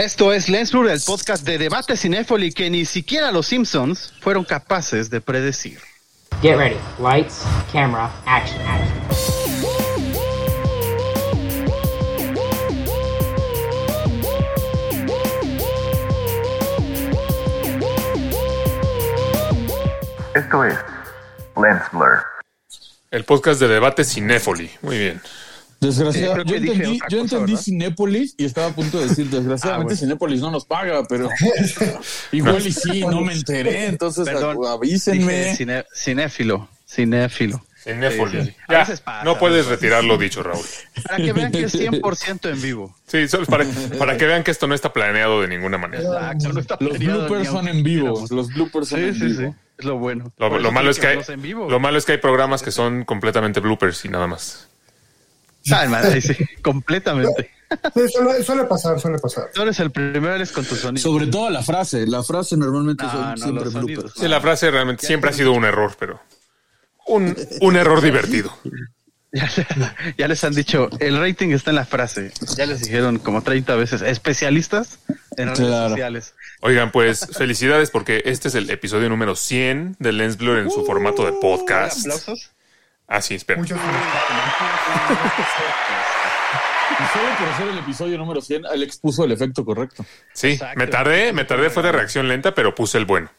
Esto es Lensblur, el podcast de debate cinéfoli que ni siquiera los Simpsons fueron capaces de predecir. Get ready. Lights, camera, action, action. Esto es Lens Blur. El podcast de debate cinéfoli. Muy bien. Desgraciado, creo que yo entendí, yo cosa, entendí ¿verdad? Cinépolis y estaba a punto de decir, desgraciadamente Ah, bueno. Cinépolis no nos paga, pero igual y sí, no me enteré, entonces Perdón, avísenme. Cine- cinéfilo, cinéfilo. Sí, Ya, pasa, no puedes retirar lo dicho, Raúl. Para que vean que es 100% en vivo. Sí, solo para, para que vean que esto no está planeado de ninguna manera. Exacto, no está Los bloopers son en vivo, los bloopers son Sí, en sí, vivo. sí. Es lo bueno. Lo, malo es que hay, verlos en vivo. lo malo es que hay programas que son completamente bloopers y nada más. Ah, madre, sí, completamente. Sí, suele, suele pasar, suele pasar. Tú eres el primero, eres con tu sonido. Sobre todo la frase, la frase normalmente No, son no, siempre bloopers. sonidos. Sí, la frase realmente siempre ha sido un error, pero un, un error divertido. Ya, ya les han dicho, el rating está en la frase. Ya les dijeron como 30 veces, especialistas en redes Claro. sociales. Oigan, pues felicidades porque este es el episodio número 100 de Lens Blur en su formato de podcast. Uh, ¿Aplausos? Ah, sí, espera. Muchos Y solo por hacer el episodio número 100, Alex puso el efecto correcto. Sí, Exacto. me tardé, me tardé, fue de reacción lenta, pero puse el bueno.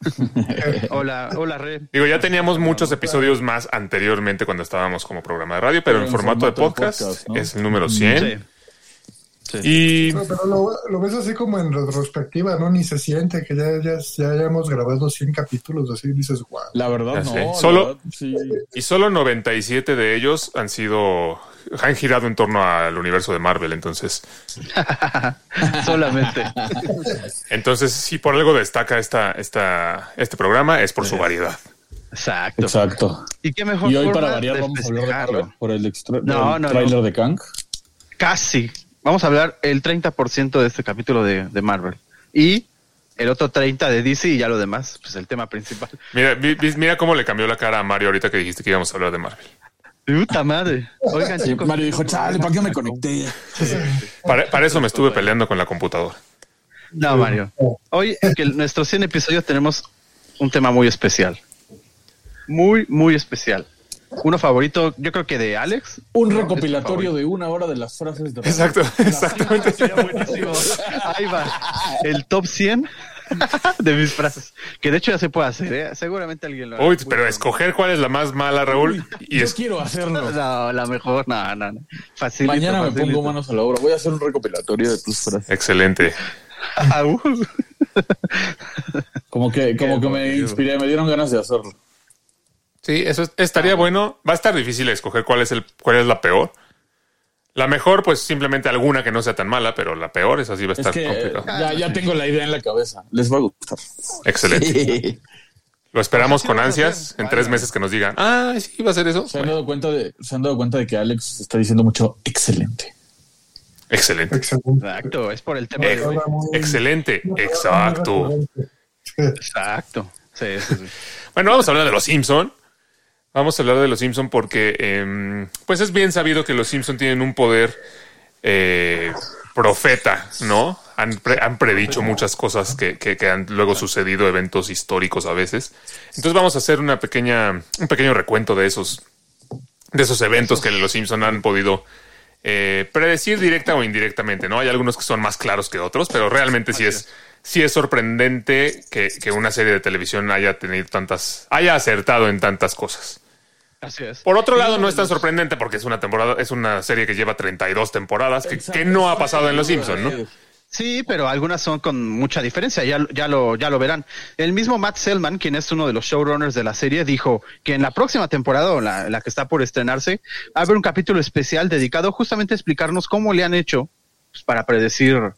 Hola, hola, Red. Digo, ya teníamos muchos episodios más anteriormente cuando estábamos como programa de radio, pero en formato de podcast podcast, ¿no? es el número 100. Sí. Y No, pero lo, lo ves así como en retrospectiva, ¿no? Ni se siente que ya, ya, ya hayamos grabado 100 capítulos, así dices, wow. La verdad, Ya no. sé. la Solo- verdad, sí. Y solo 97 de ellos han sido, han girado en torno al universo de Marvel. Entonces, Solamente. entonces si por algo destaca esta, esta, este programa es por su variedad. Exacto. Exacto. ¿Y qué mejor Y hoy forma para variar vamos a hablar de festejarlo? Marvel por el, extra, No, por el no, tráiler no. de Kang. Casi. Vamos a hablar el 30% de este capítulo de, de Marvel. Y el otro 30% de DC y ya lo demás, pues el tema principal. Mira, vi- mira cómo le cambió la cara a Mario ahorita que dijiste que íbamos a hablar de Marvel. Puta madre. Oigan, Sí. Mario dijo, chale, ¿para qué me conecté? Para, para eso me estuve peleando con la computadora. No, Mario. Hoy, en que nuestro 100 episodio, tenemos un tema muy especial. Muy, muy especial. Uno favorito, yo creo que de Alex. Un No, recopilatorio de una hora de las frases de Exacto, exactamente. Sería buenísimo. Ahí va. El top 100 de mis frases. Que de hecho ya se puede hacer, ¿eh? Seguramente alguien lo hará. Uy, pero escoger cuál es la más mala, Raúl, y Yo es quiero hacerlo. No, la mejor, no, no, no. Facilito, Mañana me pongo manos a la obra. Voy a hacer un recopilatorio de tus frases. excelente. Como que, como que me inspiré, me dieron ganas de hacerlo. Sí, eso es- estaría bueno. Va a estar difícil escoger cuál es el, cuál es la peor. La mejor, pues simplemente alguna que no sea tan mala, pero la peor es así va a Es estar que complicado. ya, ya tengo la idea en la cabeza. Les va a gustar. Excelente. Lo esperamos con ansias en tres meses que nos digan, ah, sí, va a ser eso. Se han Bueno, dado cuenta de, se han dado cuenta de que Alex está diciendo mucho excelente. excelente. Excelente. Exacto, es por el tema de hoy. Ahora muy- Excelente, exacto. Exacto. Sí, sí, sí. Bueno, vamos a hablar de los Simpson. Vamos a hablar de los Simpson porque, em, pues es bien sabido que los Simpson tienen un poder eh, profeta, ¿no? Han, pre- han predicho muchas cosas que, que- que han luego sucedido, eventos históricos a veces. Entonces vamos a hacer una pequeña, un pequeño recuento de esos, de esos eventos que los Simpson han podido eh, predecir directa o indirectamente, ¿no? Hay algunos que son más claros que otros, pero realmente sí es, sí es sorprendente que, que una serie de televisión haya tenido tantas, haya acertado en tantas cosas. Así es. Por otro lado, no es tan sorprendente porque es una temporada, es una serie que lleva 32 temporadas, que, que no ha pasado en Los Simpsons, ¿no? Sí, pero algunas son con mucha diferencia, ya, ya, lo, ya lo verán. El mismo Matt Selman, quien es uno de los showrunners de la serie, dijo que en la próxima temporada, o la, la que está por estrenarse, va a haber un capítulo especial dedicado justamente a explicarnos cómo le han hecho pues, para predecir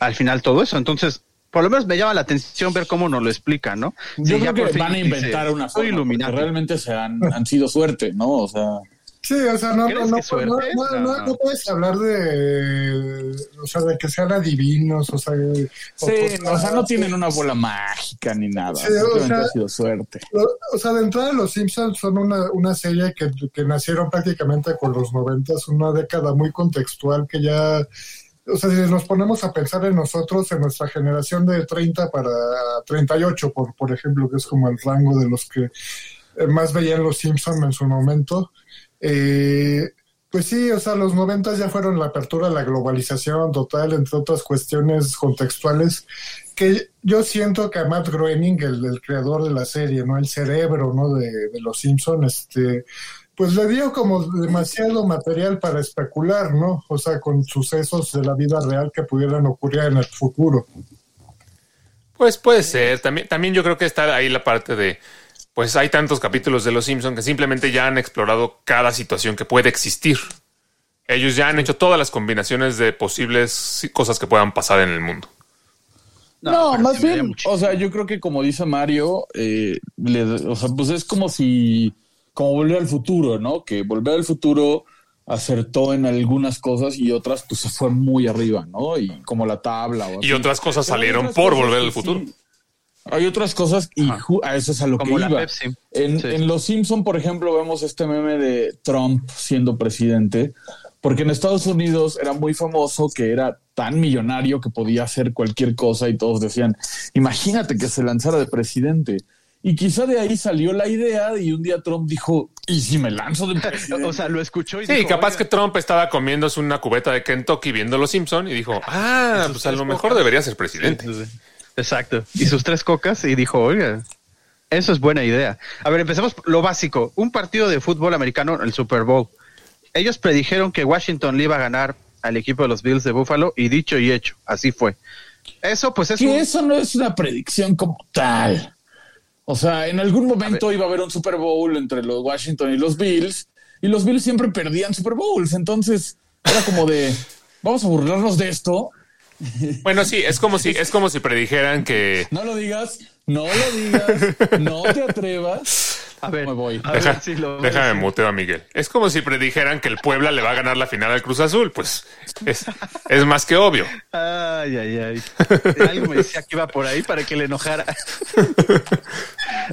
al final todo eso. Entonces, por lo menos me llama la atención ver cómo nos lo explican, ¿no? Yo creo que van a dice, inventar una "Soy forma. porque Illuminati". Realmente se han, han sido suerte, ¿no? O sea, Sí, o sea, no, ¿Crees no, no, que suerte? no, no, no, No. no puedes hablar de, o sea, de que sean adivinos, o sea, o- sí, no, o sea, no tienen una bola mágica ni nada. Sí, o sea- ha sido suerte. Lo- O sea, de entrada los Simpsons son una, una serie que, que nacieron prácticamente con los noventas, una década muy contextual que ya o sea, si nos ponemos a pensar en nosotros, en nuestra generación de 30 para 38, por, por ejemplo, que es como el rango de los que eh, más veían los Simpson en su momento, eh, pues sí, o sea, los 90 ya fueron la apertura a la globalización total, entre otras cuestiones contextuales, que yo siento que a Matt Groening, el, creador de la serie, ¿no? El cerebro, ¿no? De, de los Simpson, este, pues le dio como demasiado material para especular, ¿no? O sea, con sucesos de la vida real que pudieran ocurrir en el futuro. Pues puede ser. También, también yo creo que está ahí la parte de, pues hay tantos capítulos de Los Simpson que simplemente ya han explorado cada situación que puede existir. Ellos ya han hecho todas las combinaciones de posibles cosas que puedan pasar en el mundo. No, más bien, o sea, yo creo que como dice Mario, eh, le- o sea, pues es como si, como volver al futuro, ¿no? Que volver al futuro acertó en algunas cosas y otras pues se fue muy arriba, ¿no? Y como la tabla. O Y otras cosas salieron otras por cosas volver al futuro. sí. Hay otras cosas y a eso es a lo Como que la iba. Pepsi. En, Sí. en Los Simpson, por ejemplo, vemos este meme de Trump siendo presidente, porque en Estados Unidos era muy famoso que era tan millonario que podía hacer cualquier cosa y todos decían, imagínate que se lanzara de presidente. Y quizá de ahí salió la idea y un día Trump dijo, ¿y si me lanzo de presidente? O sea, lo escuchó y Sí, dijo, capaz "Oiga, que Trump estaba comiéndose una cubeta de Kentucky viendo Los Simpson y dijo, ah, pues a lo mejor cocas". debería ser presidente. Sí, sí, sí. Exacto. Y sus tres cocas y dijo, oiga, eso es buena idea. A ver, empecemos por lo básico. Un partido de fútbol americano, el Super Bowl. Ellos predijeron que Washington le iba a ganar al equipo de los Bills de Buffalo y dicho y hecho, así fue. Eso pues es que un- eso no es una predicción como tal. O sea, en algún momento iba a haber un Super Bowl entre los Washington y los Bills, y los Bills siempre perdían Super Bowls. Entonces, era como de, vamos a burlarnos de esto. Bueno, sí, es como si, es como si predijeran que No lo digas, no lo digas, no te atrevas. A ver, me voy. a ver Deja- si lo- déjame muteo a Miguel. Es como si predijeran que el Puebla le va a ganar la final al Cruz Azul. Pues es, es más que obvio. Ay, ay, ay. Algo me decía que iba por ahí para que le enojara.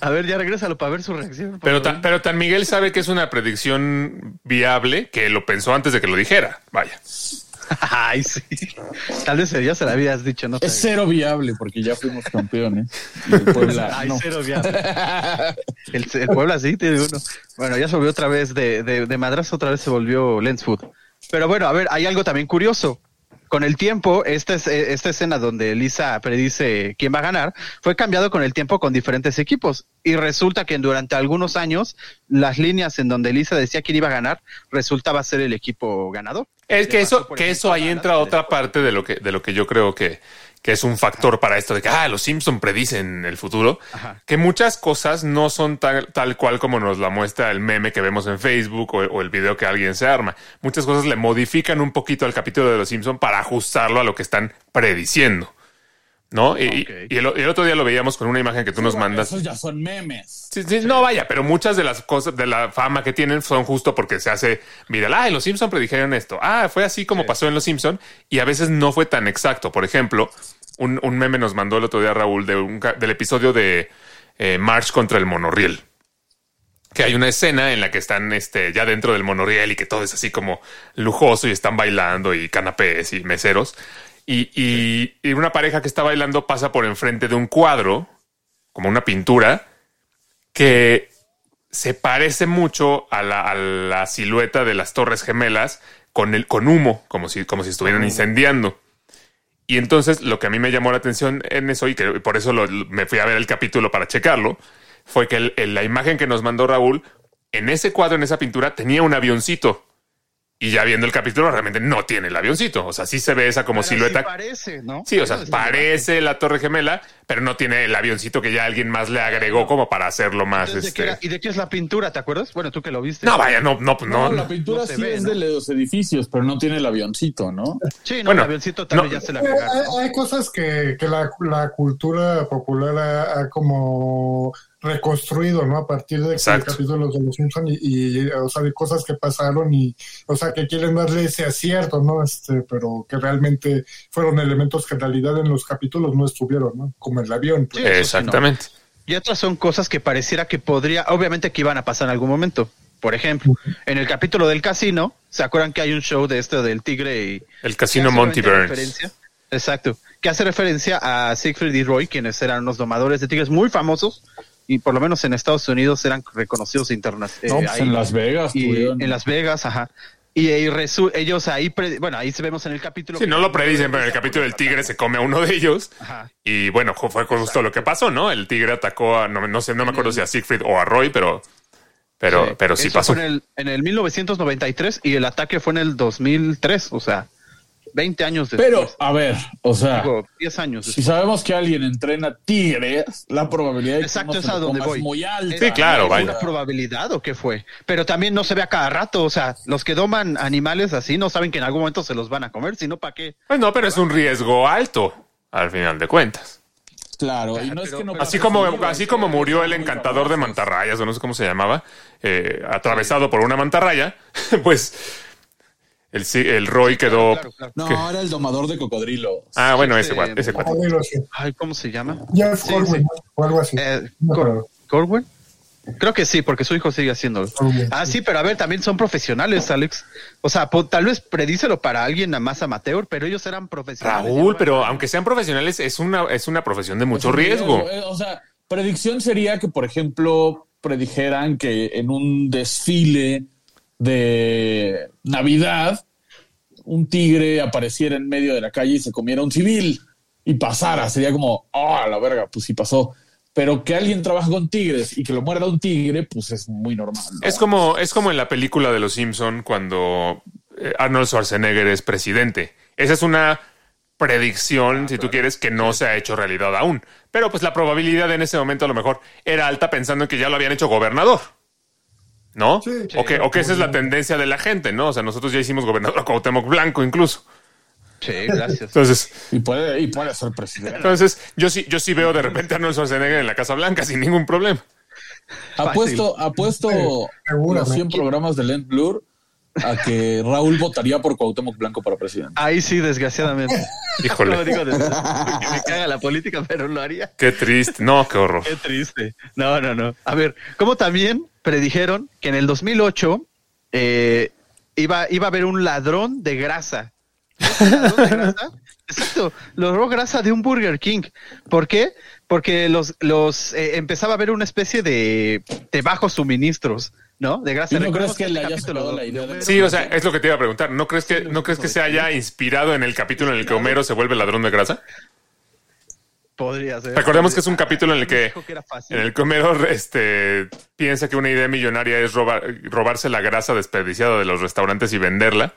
A ver, ya regrésalo para ver su reacción. Pero, tan, pero tan Miguel sabe que es una predicción viable que lo pensó antes de que lo dijera. Vaya. Ay, sí. Tal vez ya se la habías dicho, ¿no? Es cero viable porque ya fuimos campeones. Y el Puebla, Ay, no. cero viable. El, el Puebla sí tiene uno. Bueno, ya se volvió otra vez de, de, de madrazo, otra vez se volvió Lensfoot. Pero bueno, a ver, hay algo también curioso. Con el tiempo, esta, es, esta escena donde Lisa predice quién va a ganar, fue cambiado con el tiempo con diferentes equipos. Y resulta que durante algunos años, las líneas en donde Lisa decía quién iba a ganar, resultaba ser el equipo ganador. Es que eso, que ejemplo, eso ahí entra otra parte de lo que, de lo que yo creo que, que es un factor para esto de que ah, los Simpson predicen el futuro. Ajá. Que muchas cosas no son tal, tal cual como nos la muestra el meme que vemos en Facebook o, o el video que alguien se arma. Muchas cosas le modifican un poquito al capítulo de los Simpson para ajustarlo a lo que están prediciendo. ¿No? Y, y- Ok. y el, y el otro día lo veíamos con una imagen que tú nos Bueno, mandas. Esos ya son memes. Sí, sí, no, vaya, pero muchas de las cosas, de la fama que tienen son justo porque se hace viral. Ah, en los Simpson predijeron esto. Ah, fue así como pasó en los Simpson y a veces no fue tan exacto. Por ejemplo, un, un meme nos mandó el otro día Raúl de un del episodio de eh, March contra el monorriel. Que hay una escena en la que están este, ya dentro del monorriel y que todo es así como lujoso y están bailando y canapés y meseros. Y, y- y una pareja que está bailando pasa por enfrente de un cuadro, como una pintura, que se parece mucho a la, a la silueta de las Torres Gemelas con, el, con humo, como si, como si estuvieran incendiando. Y entonces lo que a mí me llamó la atención en eso, y que por eso lo- me fui a ver el capítulo para checarlo, fue que el- el- la imagen que nos mandó Raúl, en ese cuadro, en esa pintura, tenía un avioncito. Y ya viendo el capítulo, realmente no tiene el avioncito. O sea, sí se ve esa como Pero silueta. sí parece, ¿no? Sí, o sea, parece la Torre Gemela, pero no tiene el avioncito que ya alguien más le agregó como para hacerlo más. Entonces, ¿de qué Este... era- ¿Y de qué es la pintura? ¿Te acuerdas? Bueno, tú que lo viste. No, vaya, no, no, No, no. la pintura no sí ve, es ¿no? de los edificios, pero no tiene el avioncito, ¿no? Sí, no, Bueno, el avioncito también no. ya se la Eh, pegaron. hay, hay cosas que, que la, la cultura popular ha, ha como reconstruido, ¿no? A partir de Exacto. capítulos de los Simpson y, y, o sea, de cosas que pasaron y, o sea, que quieren darle ese acierto, ¿no? Este, pero que realmente fueron elementos que en realidad en los capítulos no estuvieron, ¿no? Como el avión. pues. Sí, eso sí, no. Exactamente. Y otras son cosas que pareciera que podría, obviamente que iban a pasar en algún momento. Por ejemplo, en el capítulo del casino, ¿se acuerdan que hay un show de este del tigre y El casino Monty Burns. referencia- Exacto. Que hace referencia a Siegfried y Roy, quienes eran unos domadores de tigres muy famosos y por lo menos en Estados Unidos eran reconocidos No, internacionalmente. pues en Las Vegas. y tuvieron- en Las Vegas, ajá. Y, resu- ellos ahí, pre- bueno, ahí se vemos en el capítulo. Sí, no lo predicen, pero en el capítulo del tigre se come a uno de ellos. Ajá. Y bueno, fue justo lo que pasó, ¿no? El tigre atacó a, no, no sé, no me acuerdo si a Siegfried o a Roy, pero, pero, pero sí pasó. fue En el, en el 1993 y el ataque fue en el 2003, o sea, 20 años después. Pero, a ver, o sea, Digo, 10 años si después. sabemos que alguien entrena tigres, la probabilidad de que Exacto, uno es a donde voy. es muy alta. Sí, claro, ¿Es vaya. una probabilidad o qué fue? Pero también no se ve a cada rato, o sea, los que doman animales así no saben que en algún momento se los van a comer, sino para qué. Pues no, pero es un riesgo alto, al final de cuentas. Claro, y no es que no Así como, así como que murió el encantador de mantarrayas, o no sé cómo se llamaba, eh, atravesado por una mantarraya, pues el, sí- el Roy quedó... Claro, claro. No, era el domador de cocodrilos. Ah, bueno, ese cuate, ese cuate. Ay, ¿cómo se llama? Jeff Sí, Corwin, sí. o algo así. Eh, No, Cor- pero- ¿Corwin? Creo que sí, porque su hijo sigue haciéndolo. Ah, sí. sí, pero a ver, también son profesionales, Alex. O sea, po- tal vez predícelo para alguien a más amateur, pero ellos eran profesionales. Raúl, pero aunque sean profesionales, es una, es una profesión de mucho riesgo. Eh, O sea, predicción sería que, por ejemplo, predijeran que en un desfile de Navidad, un tigre apareciera en medio de la calle y se comiera un civil y pasara. Sería como, ah, la verga, pues sí pasó. Pero que alguien trabaja con tigres y que lo muerda un tigre, pues es muy normal. ¿no? Es como, es como en la película de Los Simpson cuando eh, Arnold Schwarzenegger es presidente. Esa es una predicción, si tú quieres, que no se ha hecho realidad aún. Pero pues la probabilidad en ese momento a lo mejor era alta pensando en que ya lo habían hecho gobernador. ¿No? Sí. o, que, o que esa es la tendencia de la gente, ¿no? O sea, nosotros ya hicimos gobernador a Cuauhtémoc Blanco incluso. Sí, gracias. Entonces, Y puede, y puede ser presidente. entonces yo sí, yo sí veo de repente a Arnold Schwarzenegger en la Casa Blanca sin ningún problema. Apuesto, apuesto los seguramente. 100 programas de Lent Blur a que Raúl votaría por Cuauhtémoc Blanco para presidente. Ahí sí, desgraciadamente. Híjole. No digo desgraciadamente, me caga la política, pero lo haría. Qué triste. No, qué horror. Qué triste. No, no, no. A ver, como también predijeron que en el 2008 eh, iba, iba a haber un ladrón de grasa. ¿Un ladrón de grasa? Exacto, logró grasa de un Burger King. ¿Por qué? Porque los, los eh, empezaba a haber una especie de, de bajos suministros, ¿no? De grasa. ¿Y no Recordemos crees que le este haya la idea de- Sí, o sea, es lo que te iba a preguntar. ¿No crees que, no crees que se haya inspirado en el capítulo en el que Homero se vuelve ladrón de grasa? Podría ser. Recordemos que es un capítulo en el que, que era fácil. en el que Homero este, piensa que una idea millonaria es robar, robarse la grasa desperdiciada de los restaurantes y venderla.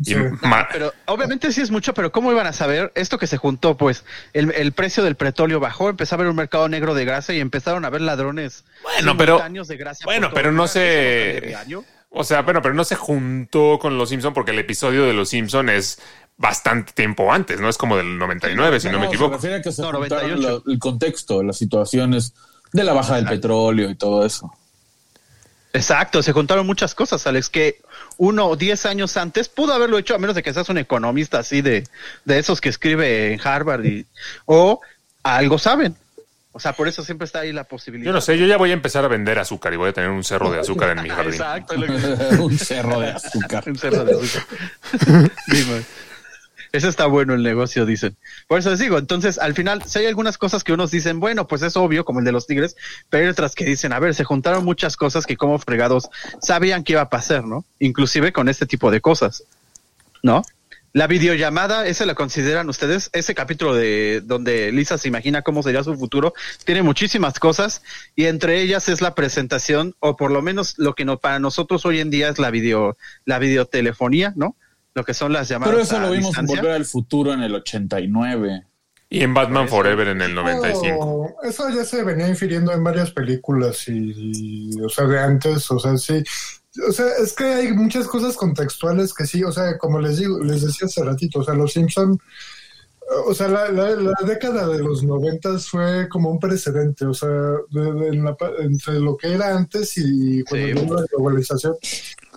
Y Sí. ma- Pero obviamente sí es mucho, pero ¿cómo iban a saber esto que se juntó? Pues el, el precio del petróleo bajó, empezó a haber un mercado negro de grasa y empezaron a haber ladrones Bueno, pero- de grasa. bueno, pero no se- o sea, bueno, pero no se juntó con Los Simpson porque el episodio de Los Simpson es bastante tiempo antes, ¿no? Es como del 99, si no, me Se equivoco. refiere a que se No, juntaron 98. lo- el contexto, las situaciones de la baja del petróleo y todo eso. Exacto, se juntaron muchas cosas, Alex, que uno o diez años antes pudo haberlo hecho, a menos de que seas un economista así de, de esos que escribe en Harvard y, o algo saben. O sea, por eso siempre está ahí la posibilidad. Yo no sé, yo ya voy a empezar a vender azúcar y voy a tener un cerro de azúcar en mi jardín. Exacto, un cerro de azúcar. Un cerdo de azúcar. Sí, Ese está bueno el negocio, dicen. Por eso les digo, entonces, al final, si hay algunas cosas que unos dicen, bueno, pues es obvio, como el de los tigres, pero hay otras que dicen, a ver, se juntaron muchas cosas que como fregados sabían que iba a pasar, ¿no? Inclusive con este tipo de cosas, ¿no? La videollamada, ¿ese la consideran ustedes? Ese capítulo de donde Lisa se imagina cómo sería su futuro, tiene muchísimas cosas y entre ellas es la presentación, o por lo menos lo que no, para nosotros hoy en día es la video, la videotelefonía, ¿no? Lo que son las llamadas Pero eso a lo vimos en. Volver al Futuro en el 89. Y en Batman. Forever en el 95. Oh, eso ya se venía infiriendo en varias películas y, y, o sea, de antes, o sea, sí. O sea, es que hay muchas cosas contextuales que sí, o sea, como les digo, les decía hace ratito, o sea, los Simpson, o sea, la, la, la década de los noventas fue como un precedente, o sea, de- de- en la pa- entre lo que era antes y cuando Sí. llegó la globalización.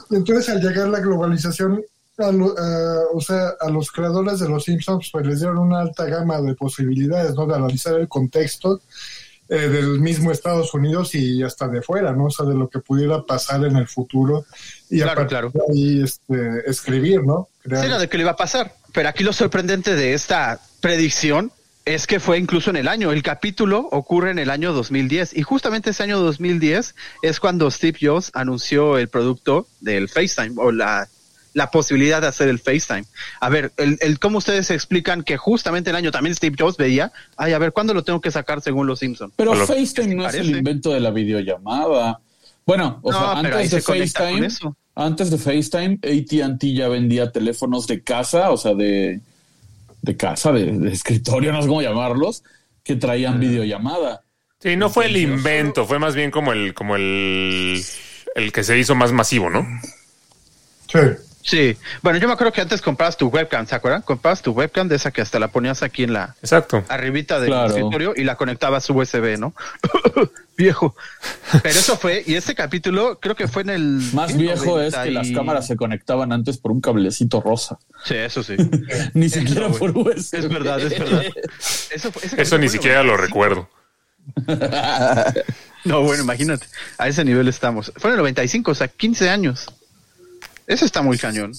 Y entonces al llegar la globalización, a lo- a- o sea, a los creadores de los Simpsons pues les dieron una alta gama de posibilidades, ¿no? De analizar el contexto eh, del mismo Estados Unidos y hasta de fuera, ¿no? O sea, de lo que pudiera pasar en el futuro y Claro, a claro. de ahí este, escribir, ¿no? Crear- Sí, no, de que le iba a pasar. Pero aquí lo sorprendente de esta predicción es que fue incluso en el año. El capítulo ocurre en el año 2010 y justamente ese año 2010 es cuando Steve Jobs anunció el producto del FaceTime o la, la posibilidad de hacer el FaceTime. A ver, el, el cómo ustedes explican que justamente el año también Steve Jobs veía, ay, a ver, ¿cuándo lo tengo que sacar según los Simpsons? Pero lo- FaceTime no es el invento de la videollamada. Bueno, o No, sea, antes de se FaceTime, antes de FaceTime, AT&T ya vendía teléfonos de casa, o sea, de, de casa, de, de escritorio, no sé cómo llamarlos, que traían videollamada. Sí, no fue el invento, fue más bien como el, como el, el que se hizo más masivo, ¿no? Sí. Sí, bueno, yo me acuerdo que antes comprabas tu webcam, ¿se acuerdan? Comprabas tu webcam de esa que hasta la ponías aquí en la, Exacto. arribita del Claro. escritorio y la conectabas USB, ¿no? viejo. Pero eso fue, y este capítulo creo que fue en el... Más viejo es 90 que las cámaras se conectaban antes por un cablecito rosa, Sí, eso sí. ni siquiera por USB. Es verdad, es verdad. Eso, Eso ni fue siquiera lo 95. recuerdo. No, bueno, imagínate. A ese nivel estamos. Fue en el 95, o sea, 15 años. Eso está muy cañón.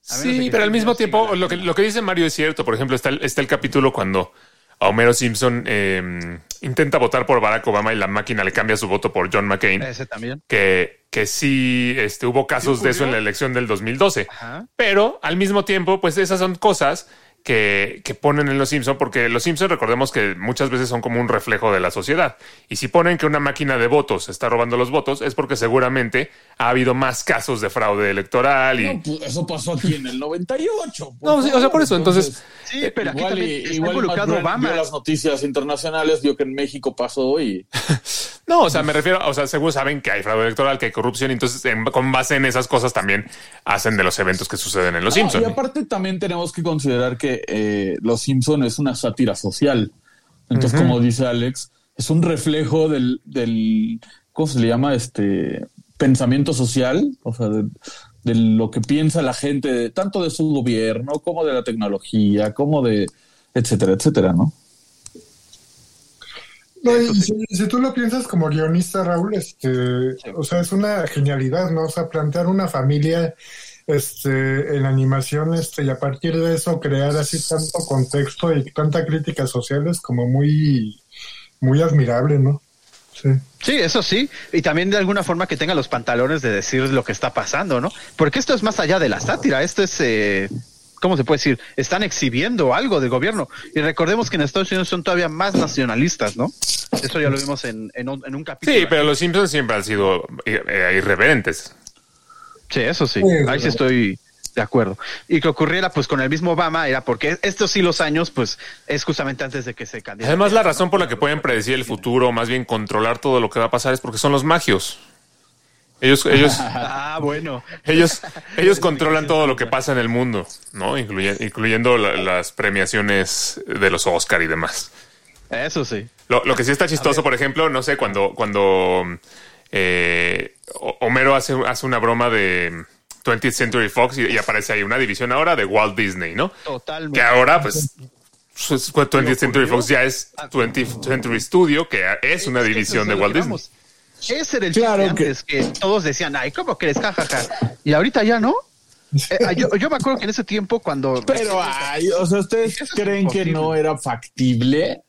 Sí, pero al mismo tiempo, lo que, lo que dice Mario es cierto. Por ejemplo, está el, está el capítulo cuando a Homero Simpson eh, intenta votar por Barack Obama y la máquina le cambia su voto por John McCain. Ese también. Que, que sí este, hubo casos de eso en la elección del 2012. Ajá. Pero al mismo tiempo, pues esas son cosas que, que ponen en los Simpson, porque los Simpson recordemos que muchas veces son como un reflejo de la sociedad. Y si ponen que una máquina de votos está robando los votos, es porque seguramente ha habido más casos de fraude electoral y No, pues, eso pasó aquí en el 98. No, sí, o sea, por eso, entonces- Sí, pero aquí igual, también está igual involucrado Obama. vio las noticias internacionales, vio que en México pasó y No, o sea, me refiero, o sea, seguro saben que hay fraude electoral, que hay corrupción, y entonces en- con base en esas cosas también hacen de los eventos que suceden en Los No, Simpsons. Y aparte también tenemos que considerar que eh, Los Simpson es una sátira social. Entonces, como dice Alex, es un reflejo del, del ¿cómo se le llama? Este pensamiento social, o sea, de, de lo que piensa la gente, de- tanto de su gobierno, como de la tecnología, como de etcétera, etcétera, ¿no? No, y si, si tú lo piensas como guionista, Raúl, este, o sea, es una genialidad, ¿no? O sea, plantear una familia este, en animación este, y a partir de eso crear así tanto contexto y tanta crítica social es como muy, muy admirable, ¿no? Sí. Sí, eso sí. Y también de alguna forma que tenga los pantalones de decir lo que está pasando, ¿no? Porque esto es más allá de la sátira. Esto es, eh, ¿cómo se puede decir? Están exhibiendo algo del gobierno. Y recordemos que en Estados Unidos son todavía más nacionalistas, ¿no? Eso ya lo vimos en, en, un, en un capítulo. Sí, pero Los Simpsons siempre han sido eh, eh, irreverentes. Sí, eso sí. Sí, Ahí sí estoy de acuerdo. Y que ocurriera pues con el mismo Obama era porque estos sí los años pues es justamente antes de que se candidate. Además, la razón por la que pueden predecir el futuro, más bien controlar todo lo que va a pasar, es porque son los magios. Ellos, ellos, Ah, bueno. ellos, ellos controlan todo lo que pasa en el mundo, ¿no? Incluye- incluyendo la- las premiaciones de los Oscar y demás. Eso sí. Lo, lo que sí está chistoso, por ejemplo, no sé, cuando, cuando eh, Homero hace, hace una broma de 20th Century Fox y, y aparece ahí una división ahora de Walt Disney, ¿no? Totalmente. Que ahora, pues, su- su- 20th Century Fox ya es 20th Century Studio, que es una división de lo Walt Disney. Ese era el Claro chiste que- antes, que... todos decían, ay, ¿cómo crees? Ja, ja, ja. Y ahorita ya no. Eh, yo, yo me acuerdo que en ese tiempo cuando... Pero, ay, o sea, ¿ustedes creen que no era factible?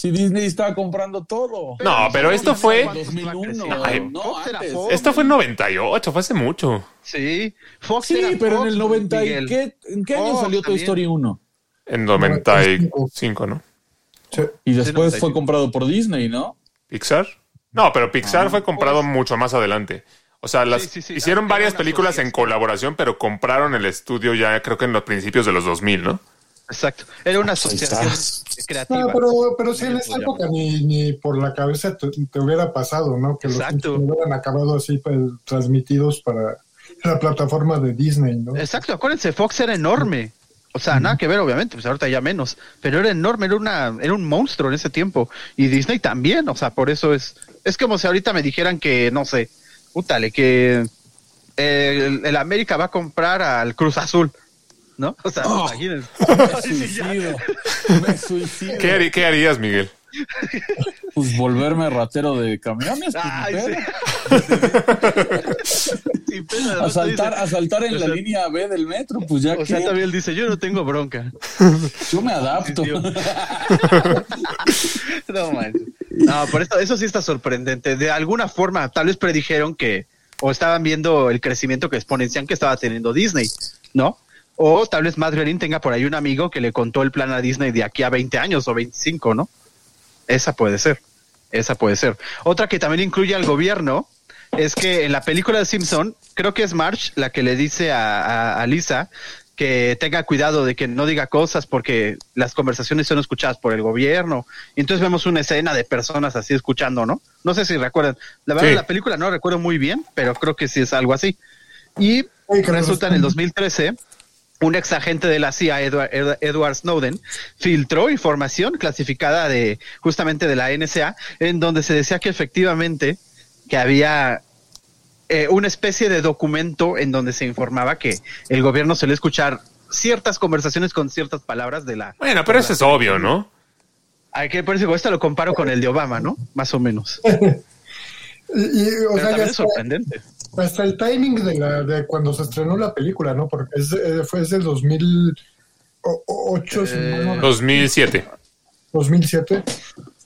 Si Disney estaba comprando todo. No, pero esto fue, 2001. Ay, no, Fox era antes. Fox. esto fue en 98, fue hace mucho. Sí, Fox Sí, era pero Fox, en el 90 y Miguel. ¿qué, ¿en qué año salió Toy. Story 1? En 95, ¿no? Sí. Y después 95. fue comprado por Disney, ¿no? ¿Pixar? No, pero Pixar fue comprado mucho más adelante. O sea, las, Sí, sí, sí. hicieron varias películas en colaboración, pero compraron el estudio ya creo que en los principios de los 2000, ¿no? Exacto. Era una asociación creativa. No, pero, pero si en esa época ni, ni por la cabeza te, te hubiera pasado, ¿no? Que los Exacto. Simpsons hubieran acabado así pues, transmitidos para la plataforma de Disney, ¿no? Exacto, acuérdense, Fox era enorme. O sea, nada que ver, obviamente, pues ahorita ya menos. Pero era enorme, era una, era un monstruo en ese tiempo. Y Disney también, o sea, por eso es. Es como si ahorita me dijeran que, no sé, pútale, que eh, el, el América va a comprar al Cruz Azul. ¿No? O sea, Oh. imagínense. Me suicido. Me suicido. ¿Qué, harí- qué harías, Miguel? Pues volverme ratero de camiones. pues, Ay, sí. Sin pena, ¿no? asaltar, Dice- asaltar en o la sea- línea B del metro, pues ya O sea, que también él dice, yo no tengo bronca. yo me adapto. Sí. No, manches. No, por eso, eso sí está sorprendente. De alguna forma, tal vez predijeron que, o estaban viendo el crecimiento que exponencial que estaba teniendo Disney, ¿no? O tal vez Matt Groening tenga por ahí un amigo que le contó el plan a Disney de aquí a 20 años o 25, ¿no? Esa puede ser. Esa puede ser. Otra que también incluye al gobierno es que en la película de Simpson, creo que es Marge la que le dice a, a- a Lisa que tenga cuidado de que no diga cosas porque las conversaciones son escuchadas por el gobierno. Y entonces vemos una escena de personas así escuchando, ¿no? No sé si recuerdan. La verdad, Sí. la película no recuerdo muy bien, pero creo que sí es algo así. Y Ay, resulta en el nos- 2013 un ex agente de la CIA, Edward, Ed- Edward Snowden, filtró información clasificada de justamente de la NSA, en donde se decía que efectivamente que había eh, una especie de documento en donde se informaba que el gobierno suele escuchar ciertas conversaciones con ciertas palabras de la. Bueno, pero eso es obvio, ¿no? Ay, que por eso esto lo comparo con el de Obama, ¿no? Más o menos. Y, y, o Pero sea, también es sorprendente. Hasta el timing de la de cuando se estrenó la película, ¿no? Porque es, de- fue es del 2008, si mal no recuerdo. 2007. 2007.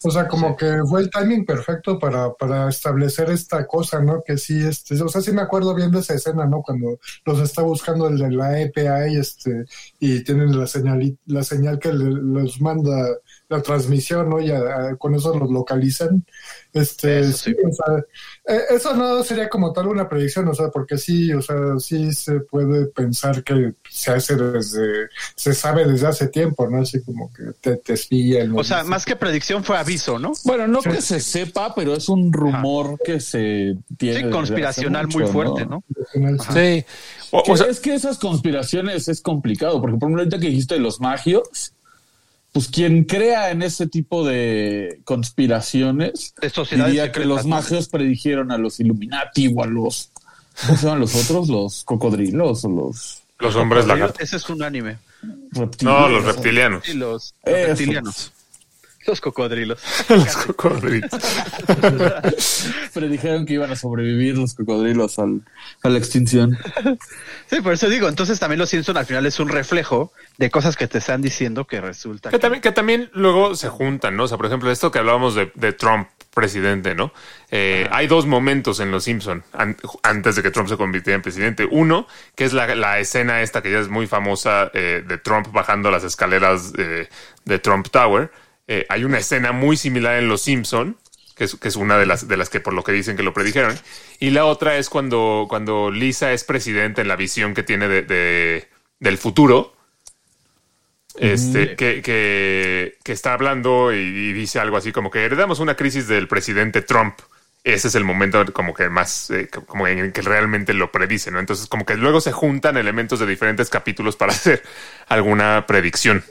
O sea, como que fue el timing perfecto para, para establecer esta cosa, ¿no? Que sí, este, o sea, sí me acuerdo bien de esa escena, ¿no? Cuando los está buscando el de la EPA y este, y tienen la señal, la señal que le- los manda la transmisión, ¿no? Y a- a- con eso los localizan. Este, Eso sí, sí. o sea, eh, eso no sería como tal una predicción, o sea, porque sí, o sea, sí se puede pensar que se hace desde, se sabe desde hace tiempo, ¿no? Así como que te, te espían. ¿no? O sea, más que predicción fue aviso, ¿no? Bueno, no que se sepa, pero es un rumor que se tiene. Sí, conspiracional muy fuerte, ¿no? Sí. O, sea, es que esas conspiraciones es complicado, porque por ejemplo, ahorita que dijiste de los magios, pues quien crea en ese tipo de conspiraciones De sociedades diría que los magios predijeron a los Illuminati o a los ¿cómo se llaman los otros? Los cocodrilos o los los hombres lagartos. Ese es un anime. reptiles. No, los reptilianos. Sí, los, reptilianos. Los cocodrilos. los cocodrilos. Predijeron que iban a sobrevivir los cocodrilos al, a la extinción. Sí, por eso digo, entonces también los Simpson al final es un reflejo de cosas que te están diciendo que resulta Que que, también, que también luego se juntan, ¿no? O sea, por ejemplo, esto que hablábamos de, de Trump presidente, ¿no? Eh, hay dos momentos en Los Simpson an- antes de que Trump se convirtiera en presidente. Uno, que es la, la escena esta que ya es muy famosa eh, de Trump bajando las escaleras eh, de Trump Tower. Eh, hay una escena muy similar en Los Simpson, que es, que es una de las, de las que por lo que dicen que lo predijeron. Y la otra es cuando, cuando Lisa es presidente en la visión que tiene de, de- del futuro este, que, que, que está hablando y, y dice algo así como que heredamos una crisis del presidente Trump. Ese es el momento como que más, eh, como en el que realmente lo predice, ¿no? Entonces como que luego se juntan elementos de diferentes capítulos para hacer alguna predicción.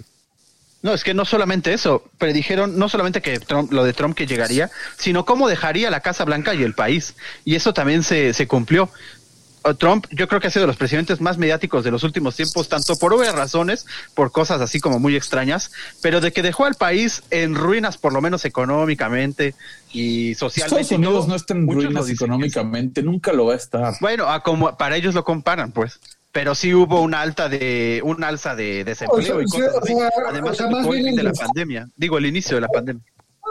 No, es que no solamente eso, predijeron no solamente que Trump, lo de Trump que llegaría, sino cómo dejaría la Casa Blanca y el país. Y eso también se, se cumplió. Trump, yo creo que ha sido de los presidentes más mediáticos de los últimos tiempos, tanto por obvias razones, por cosas así como muy extrañas, pero de que dejó al país en ruinas, por lo menos económicamente y socialmente. Estados Unidos todo. no está en ruinas económicamente, nunca lo va a estar. Bueno, a como para ellos lo comparan, pues. Pero sí hubo una alta de un alza de desempleo O sea, y cosas o así. sea, Además, o sea, más bien de la pandemia. Digo, el inicio de la pandemia.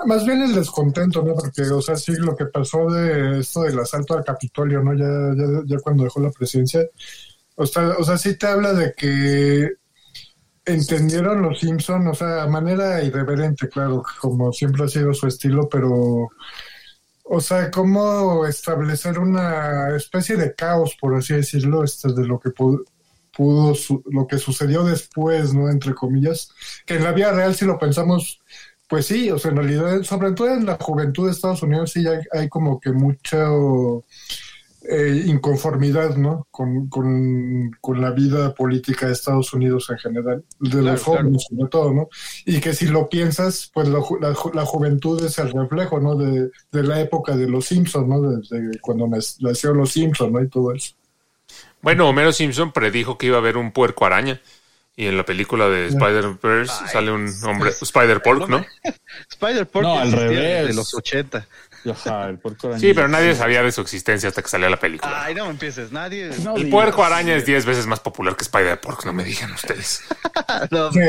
Más bien el descontento, ¿no? Porque, o sea, sí, lo que pasó de esto del asalto al Capitolio, ¿no? Ya, ya, ya cuando dejó la presidencia. O sea, o sea, sí te habla de que entendieron los Simpson, o sea, a manera irreverente, claro, como siempre ha sido su estilo, pero, o sea, cómo establecer una especie de caos, por así decirlo, este, de lo que pudo, pudo su- lo que sucedió después, ¿no? Entre comillas, que en la vida real, si lo pensamos, pues sí, o sea, en realidad, sobre todo en la juventud de Estados Unidos, sí hay, hay como que mucha eh, inconformidad, ¿no? Con, con, con la vida política de Estados Unidos en general, de Claro, los jóvenes sobre todo, ¿no? Y que si lo piensas, pues la, ju- la, ju- la juventud es el reflejo, ¿no? De, de la época de los Simpsons, ¿no? Desde cuando nac- nació los Simpsons, ¿no? Y todo eso. Bueno, Homero Simpson predijo que iba a haber un puerco araña. Y en la película de Spider-Verse sale un hombre, Spider-Pork, ¿no? Spider-Pork No, al revés. desde los 80. Ajá, el puerco araña. Sí, pero nadie sabía de su existencia hasta que salió la película. Ay, no me empieces, nadie. No El digas. puerco araña es 10 veces más popular que Spider-Pork, no me digan ustedes. No. Sí,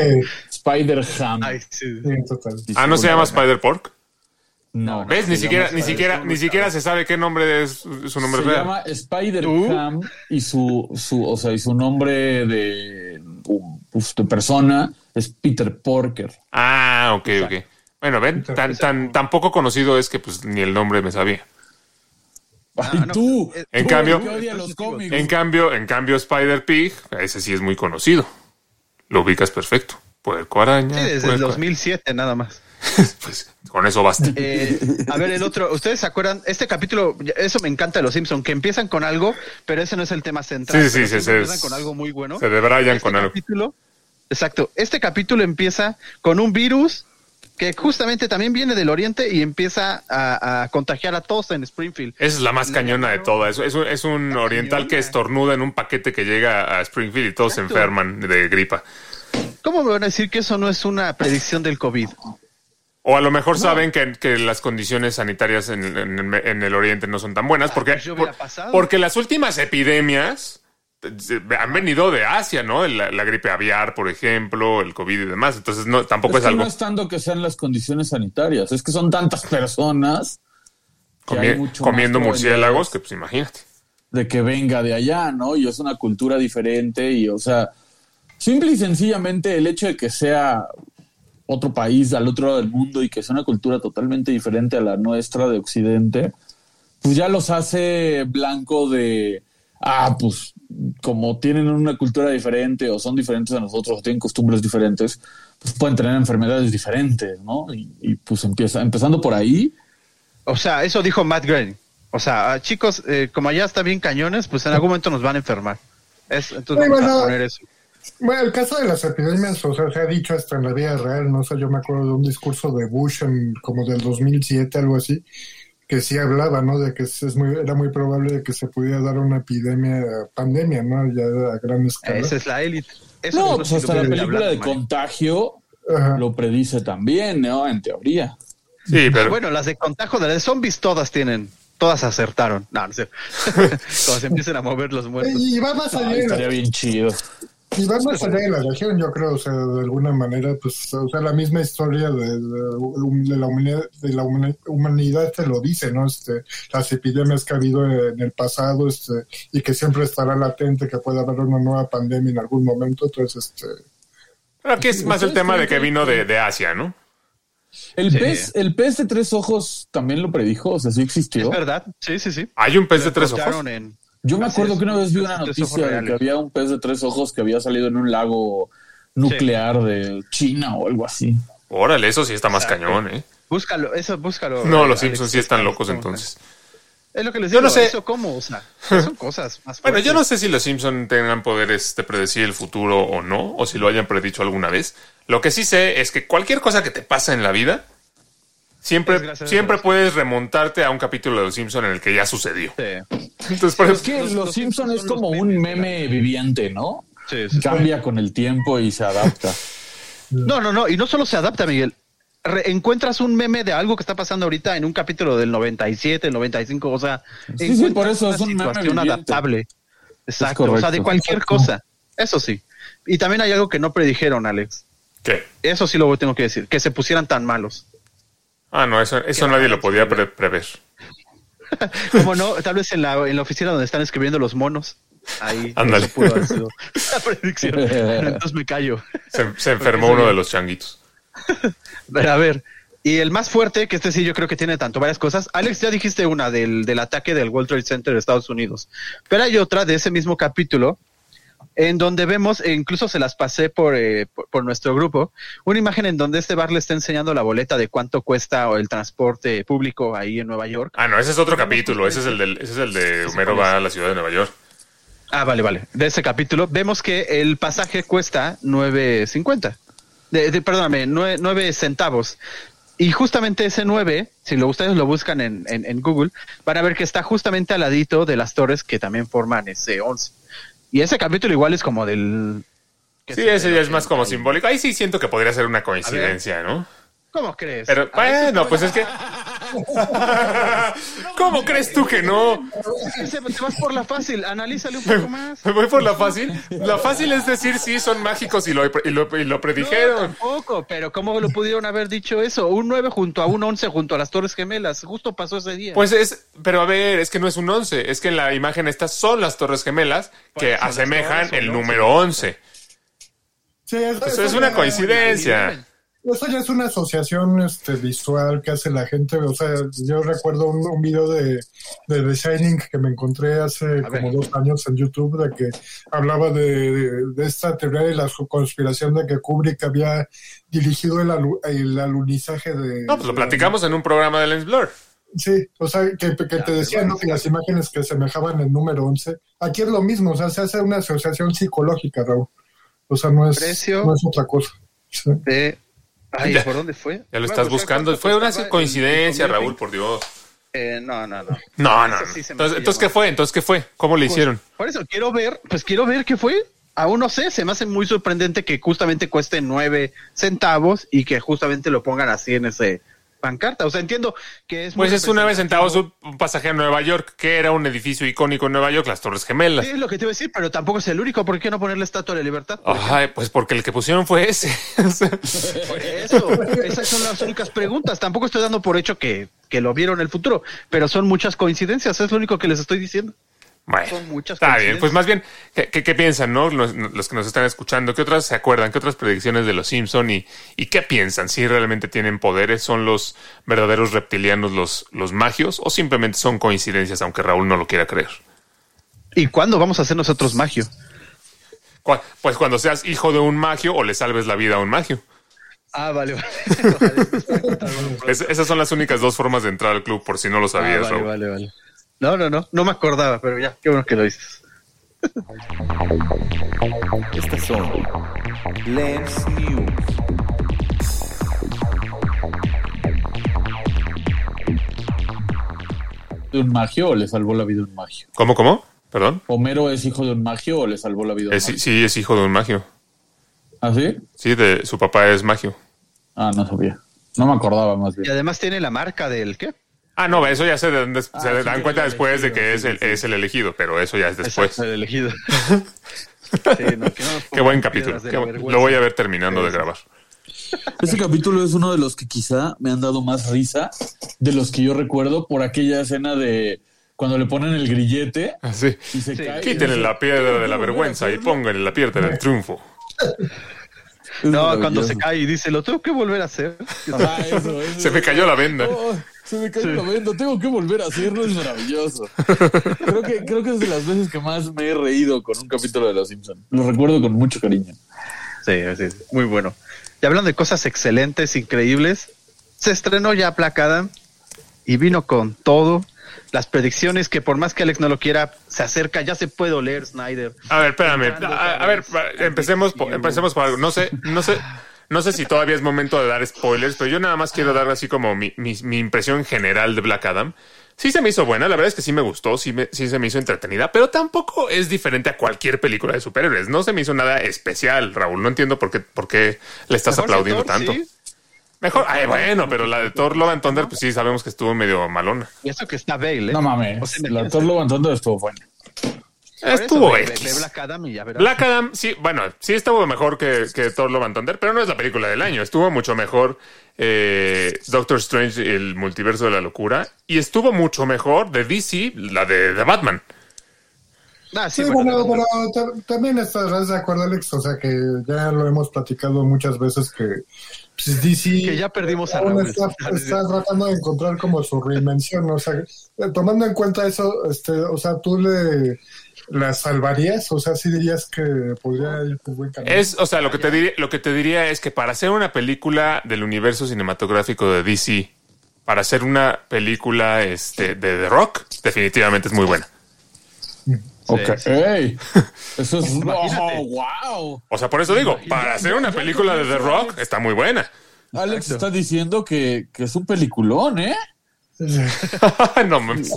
Spider-Ham. Ay, sí. sí, total. Ah, ¿no se llama Spider-Pork? No. ¿Ves? Ni siquiera, ni siquiera, ni siquiera se sabe qué nombre es su nombre Se real. llama Spider-Ham y su, su, o sea, y su nombre de, uf, de persona es Peter Porker. Ah, ok, ok. Bueno, ven, tan, tan, tan poco conocido es que pues ni el nombre me sabía. Ay, no, tú, pues, en tú, cambio-. En cambio, en cambio, Spider-Pig, ese sí es muy conocido. Lo ubicas perfecto. Puerco araña. Sí, desde el puerco- 2007 nada más. Pues con eso basta. Eh, a ver, el otro, ¿ustedes se acuerdan? Este capítulo, eso me encanta de los Simpson, que empiezan con algo, pero ese no es el tema central. Sí, sí, sí, se- empiezan con algo muy bueno. Se debrayan Este con algo. capítulo, exacto, este capítulo empieza con un virus que justamente también viene del oriente y empieza a, a contagiar a todos en Springfield. Esa es la más cañona de todas. Es, un- es un oriental que estornuda en un paquete que llega a Springfield y todos se enferman de gripa. ¿Cómo me van a decir que eso no es una predicción del COVID? O a lo mejor saben que, que las condiciones sanitarias en, en- en el oriente no son tan buenas porque, pues por- porque las últimas epidemias han venido de Asia, ¿no? La, la gripe aviar, por ejemplo, el COVID y demás. Entonces no, tampoco Es es, que algo no es tanto que sean las condiciones sanitarias, es que son tantas personas que comie- hay mucho más comiendo murciélagos que pues imagínate. de que venga de allá, ¿no? Y es una cultura diferente y, o sea, simple y sencillamente el hecho de que sea otro país al otro lado del mundo y que sea una cultura totalmente diferente a la nuestra de Occidente, pues ya los hace blanco de, ah, pues como tienen una cultura diferente o son diferentes a nosotros o tienen costumbres diferentes, pues pueden tener enfermedades diferentes, ¿no? Y, y, pues empieza, empezando por ahí, O sea, eso dijo Matt Groening. O sea, ah, chicos, eh, como allá está bien cañones, pues en algún momento nos van a enfermar. Es- entonces vamos a bueno. poner eso. Bueno, el caso de las epidemias, o sea, se ha dicho hasta en la vida real, no sé, yo me acuerdo de un discurso de Bush en, como del 2007, algo así, que sí hablaba, ¿no? De que es muy, era muy probable de que se pudiera dar una epidemia, pandemia, ¿no? Ya a gran escala. Esa es la élite. Eso no, pues hasta la a película hablar, de Mario. contagio Ajá. lo predice también, ¿no? En teoría. Sí, pero Bueno, las de contagio de las de zombies todas tienen, todas acertaron. No, no sé. Cuando se empiecen a mover los muertos. Y va allá Ay, de estaría bien chido. Y va más allá de la región, yo creo, o sea, de alguna manera, pues, o sea, la misma historia de, de- de la humanidad, de la humani- humanidad te lo dice, ¿no? Este, las epidemias que ha habido en el pasado, este, y que siempre estará latente que pueda haber una nueva pandemia en algún momento, entonces, este, pero aquí es más el tema de que vino de, de Asia, ¿no? El Sí. pez, el pez de tres ojos también lo predijo, o sea, sí Es existió. verdad, sí, sí, sí. Hay un pez de tres ojos. en- Yo me Así acuerdo es, que una vez vi un una noticia de que había un pez de tres ojos que había salido en un lago nuclear de China o algo así. Órale, eso sí está más Exacto. cañón, ¿eh? Búscalo, eso, búscalo. No, eh, los Alex, Simpsons sí están locos entonces. Es lo que les Yo digo, no sé. eso cómo, o sea, son cosas más Bueno, yo no sé si los Simpson tengan poderes de predecir el futuro o no, o si lo hayan predicho alguna vez. Lo que sí sé es que cualquier cosa que te pasa en la vida, siempre, siempre puedes remontarte a un capítulo de los Simpson en el que ya sucedió. Sí, Entonces, por Es que los- Los, Simpson es como un meme viviente, ¿no? sí, sí. Cambia con el tiempo y se adapta. No, no, no, y no solo se adapta, Miguel. Re- encuentras un meme de algo que está pasando ahorita en un capítulo del 97, el 95, o sea, Sí, sí, por eso una es un meme viviente. adaptable. Exacto, o sea, de cualquier cosa. Eso sí. Y también hay algo que no predijeron, Alex. ¿qué? Eso sí lo tengo que decir, que se pusieran tan malos. Ah, no, eso, eso nadie lo podía pre- prever. Como no, tal vez en la, en la oficina donde están escribiendo los monos. Ahí Ándale. eso pudo haber sido la predicción. Entonces me callo. Se, se enfermó uno de los changuitos. Pero a ver, y el más fuerte, que este sí yo creo que tiene tanto varias cosas. Alex, ya dijiste una del, del ataque del World Trade Center de Estados Unidos. Pero hay otra de ese mismo capítulo, en donde vemos, e incluso se las pasé por, eh, por, por nuestro grupo, una imagen en donde este bar le está enseñando la boleta de cuánto cuesta el transporte público ahí en Nueva York. Ah, no, ese es otro capítulo. Ese es el, del, ese es el de Homero va a la ciudad de Nueva York. Ah, vale, vale. De ese capítulo vemos que el pasaje cuesta 9.50. De, de, perdóname, 9, 9 centavos. Y justamente ese 9, si lo, ustedes lo buscan en, en, en, Google, van a ver que está justamente al ladito de las torres que también forman ese 11. Y ese capítulo igual es como del Sí, se ese ya es más como ahí. simbólico. Ahí sí siento que podría ser una coincidencia, ¿no? ¿Cómo crees? Pero bueno, pues es que. ¿Cómo crees tú que no? te te vas por la fácil, analízale un poco más. Me voy por la fácil. La fácil es decir, sí, son mágicos y lo, y lo, y lo No, predijeron. tampoco, pero ¿cómo lo pudieron haber dicho eso? Un 9 junto a un 11 junto a las Torres Gemelas. Justo pasó ese día. Pues es, pero a ver, es que no es un 11, es que en la imagen estas son las Torres Gemelas que eso, las asemejan torres el número 11. Sí, eso, Eso eso es una coincidencia. Eso ya es una asociación este, visual que hace la gente. O sea, yo recuerdo un, un video de, de The Shining que me encontré hace A ver. como dos años en YouTube de que hablaba de, de- de esta teoría de la conspiración de que Kubrick había dirigido el, alu- el alunizaje de... No, pues lo de- platicamos en un programa de Lens Blur. Sí, o sea, que, que te decían ¿no? que las imágenes que semejaban el número 11. Aquí es lo mismo, o sea, se hace una asociación psicológica, Raúl. O sea, no es, Precio. no es otra cosa. Sí. De- Ay, Ya. ¿por dónde fue? Ya lo estás buscando. Fue una coincidencia, Raúl, por Dios. Eh, no, no, no. No, no. Sí Entonces, ¿qué fue? Entonces, ¿qué fue? ¿Cómo le hicieron? Por eso quiero ver, pues quiero ver qué fue. Aún no sé, se me hace muy sorprendente que justamente cueste nueve centavos y que justamente lo pongan así en ese pancarta. O sea, entiendo que es muy Pues es una vez centavos un, pasaje a Nueva York, que era un edificio icónico en Nueva York, las Torres Gemelas. Sí, es lo que te iba a decir, pero tampoco es el único. ¿Por qué no ponerle estatua de la libertad? Ay, pues porque el que pusieron fue ese. Por eso, esas son las únicas preguntas. Tampoco estoy dando por hecho que, que lo vieron en el futuro, pero son muchas coincidencias, es lo único que les estoy diciendo. Bueno, Son muchas está bien. Pues más bien, ¿qué, qué, qué piensan, no? Los, los que nos están escuchando, ¿qué otras se acuerdan? ¿Qué otras predicciones de los Simpson y, y qué piensan? ¿Si realmente tienen poderes? ¿Son los verdaderos reptilianos los, los magios? ¿O simplemente son coincidencias, aunque Raúl no lo quiera creer? ¿Y cuándo vamos a hacer nosotros magio? Pues cuando seas hijo de un magio o le salves la vida a un magio. Ah, vale, vale. Es- esas son las únicas dos formas de entrar al club, por si no lo Ah, sabías, vale, Raúl. vale, vale. No, no, no, no me acordaba, pero ya, qué bueno que lo dices. Estas son Lens News. ¿De un magio o le salvó la vida a un magio? ¿Cómo, cómo? Perdón. ¿Homero es hijo de un magio o le salvó la vida un Es- magio? sí, es hijo de un magio. ¿Ah, sí? Sí, de, su papá es magio. Ah, no sabía. No me acordaba más Y bien. además tiene la marca del qué? Ah, no, eso ya se, dan des- se sí, dan cuenta después de que es el, sí, es el elegido, pero eso ya es después. Exacto, el elegido. Sí, no, que no Qué buen capítulo. Qué lo voy a ver terminando de grabar. Ese capítulo es uno de los que quizá me han dado más risa de los que yo recuerdo por aquella escena de cuando le ponen el grillete Así. y se Sí. cae. Quítenle la piedra de la vergüenza y pónganle la piedra del triunfo. No, cuando se cae y dice, lo tengo que volver a hacer. Eso, eso. Se me cayó la venda. Oh, se me cayó la venda, tengo que volver a hacerlo, es maravilloso. Creo que, creo que es de las veces que más me he reído con un capítulo de Los Simpsons. Lo recuerdo con mucho cariño. Sí, sí, sí, muy bueno. Y hablando de cosas excelentes, increíbles, se estrenó ya Black Adam y vino con todo. Las predicciones que por más que Alex no lo quiera, se acerca, ya se puede oler Snyder. A ver, espérame. A, ver, empecemos por, empecemos por algo. No sé, no sé, no sé si todavía es momento de dar spoilers, pero yo nada más quiero dar así como mi, mi, mi impresión general de Black Adam. Sí se me hizo buena, la verdad es que sí me gustó, sí, me- sí se me hizo entretenida, pero tampoco es diferente a cualquier película de superhéroes. No se me hizo nada especial, Raúl. No entiendo por qué, por qué le estás Mejor aplaudiendo Thor, tanto. sí. Mejor, ay, bueno, pero la de Thor Love and Thunder, pues sí, sabemos que estuvo medio malona. Y eso que está Bale, ¿eh? No mames, O sea, el imagínate. actor levantando estuvo eso, Estuvo ve- ve- X. ve Black Adam y ya verás. Black Adam, sí, bueno, sí estuvo mejor que, que Thor Love and Thunder, pero no es la película del año. Estuvo mucho mejor eh, Doctor Strange, el multiverso de la locura, y estuvo mucho mejor de DC, la de, de Batman. Ah, sí, Sí, bueno, bueno, pero ta- también estarás de acuerdo, Alex, o sea que ya lo hemos platicado muchas veces que pues, DC que ya perdimos a Raúl. está, está tratando de encontrar como su reinvención, o sea, tomando en cuenta eso, este, o sea, tú le la salvarías, o sea, sí dirías que podría ir por buen camino. Es, o sea, lo que te diría, lo que te diría es que para hacer una película del universo cinematográfico de DC, para hacer una película este, de The Rock, definitivamente es muy buena. Ok. sí. ¡Ey! Eso es. ¡Oh, wow! O sea, por eso digo, para hacer una película de The Rock, está muy buena. Alex está diciendo que, que es un peliculón, ¿eh? no mames.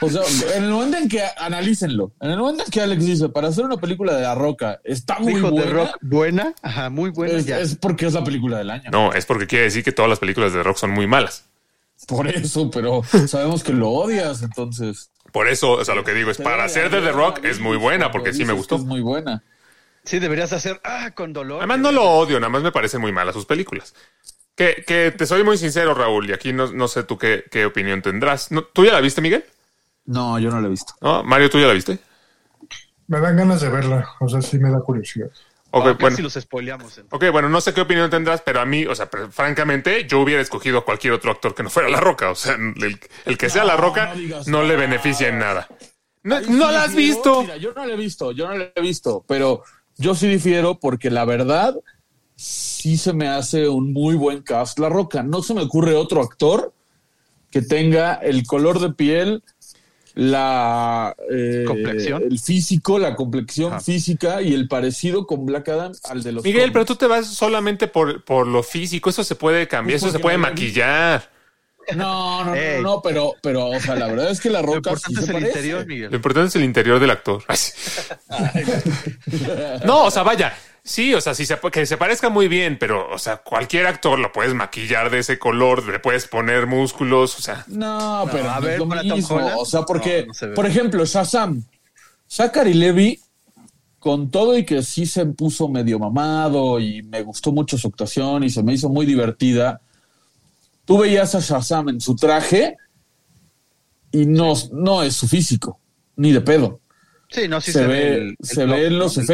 O sea, en el momento en que analícenlo, en el momento en que Alex dice, para hacer una película de La Roca está muy Dijo buena, de rock buena, ajá, muy buena. es, ya. es porque es la película del año. No, es porque quiere decir que todas las películas de rock son muy malas. Por eso, pero sabemos que lo odias, entonces. Por eso, o sea, lo que digo es, para hacer de The Rock es muy buena, porque sí me gustó. Es muy buena. Sí, deberías hacer ah, con dolor. Además, no lo odio, nada más me parecen muy malas sus películas. Que, que te soy muy sincero, Raúl, y aquí no, no sé tú qué, qué opinión tendrás. No, ¿Tú ya la viste, Miguel? No, yo no lo he visto. ¿No? Mario, ¿tú ya la viste? Me dan ganas de verla, o sea, sí me da curiosidad. Ok, Ah, bueno. casi los spoileamos. entonces. Ok, bueno, no sé qué opinión tendrás, pero a mí, o sea, pero francamente, yo hubiera escogido a cualquier otro actor que no fuera La Roca. O sea, el, el que sea La Roca no le beneficia en nada. No, sí la has difiero. visto. Mira, yo no la he visto, yo no la he visto, pero yo sí difiero porque la verdad sí se me hace un muy buen cast La Roca. No se me ocurre otro actor que tenga el color de piel, la eh, Complexión. el físico, la complexión Ajá. física y el parecido con Black Adam al de los Miguel, cómics. pero tú te vas solamente por, por lo físico. Eso se puede cambiar, Pues eso se puede lo maquillar. No, no, no, no, pero, pero, o sea, la verdad es que La Lo Roca sí importante se es el parece. interior, Lo Miguel. importante es el interior del actor. No, o sea, vaya. Sí, o sea, sí se, que se parezca muy bien, pero, o sea, cualquier actor lo puedes maquillar de ese color, le puedes poner músculos, o sea. No, pero a no ver, lo para mismo. O sea, porque, No, no se por ejemplo, Shazam, Zachary Levy, con todo y que sí se puso medio mamado y me gustó mucho su actuación y se me hizo muy divertida, tú veías a Shazam en su traje y no, no es su físico, ni de pedo. Sí, no, sí se, ve, el- el se ven ¿no? los El-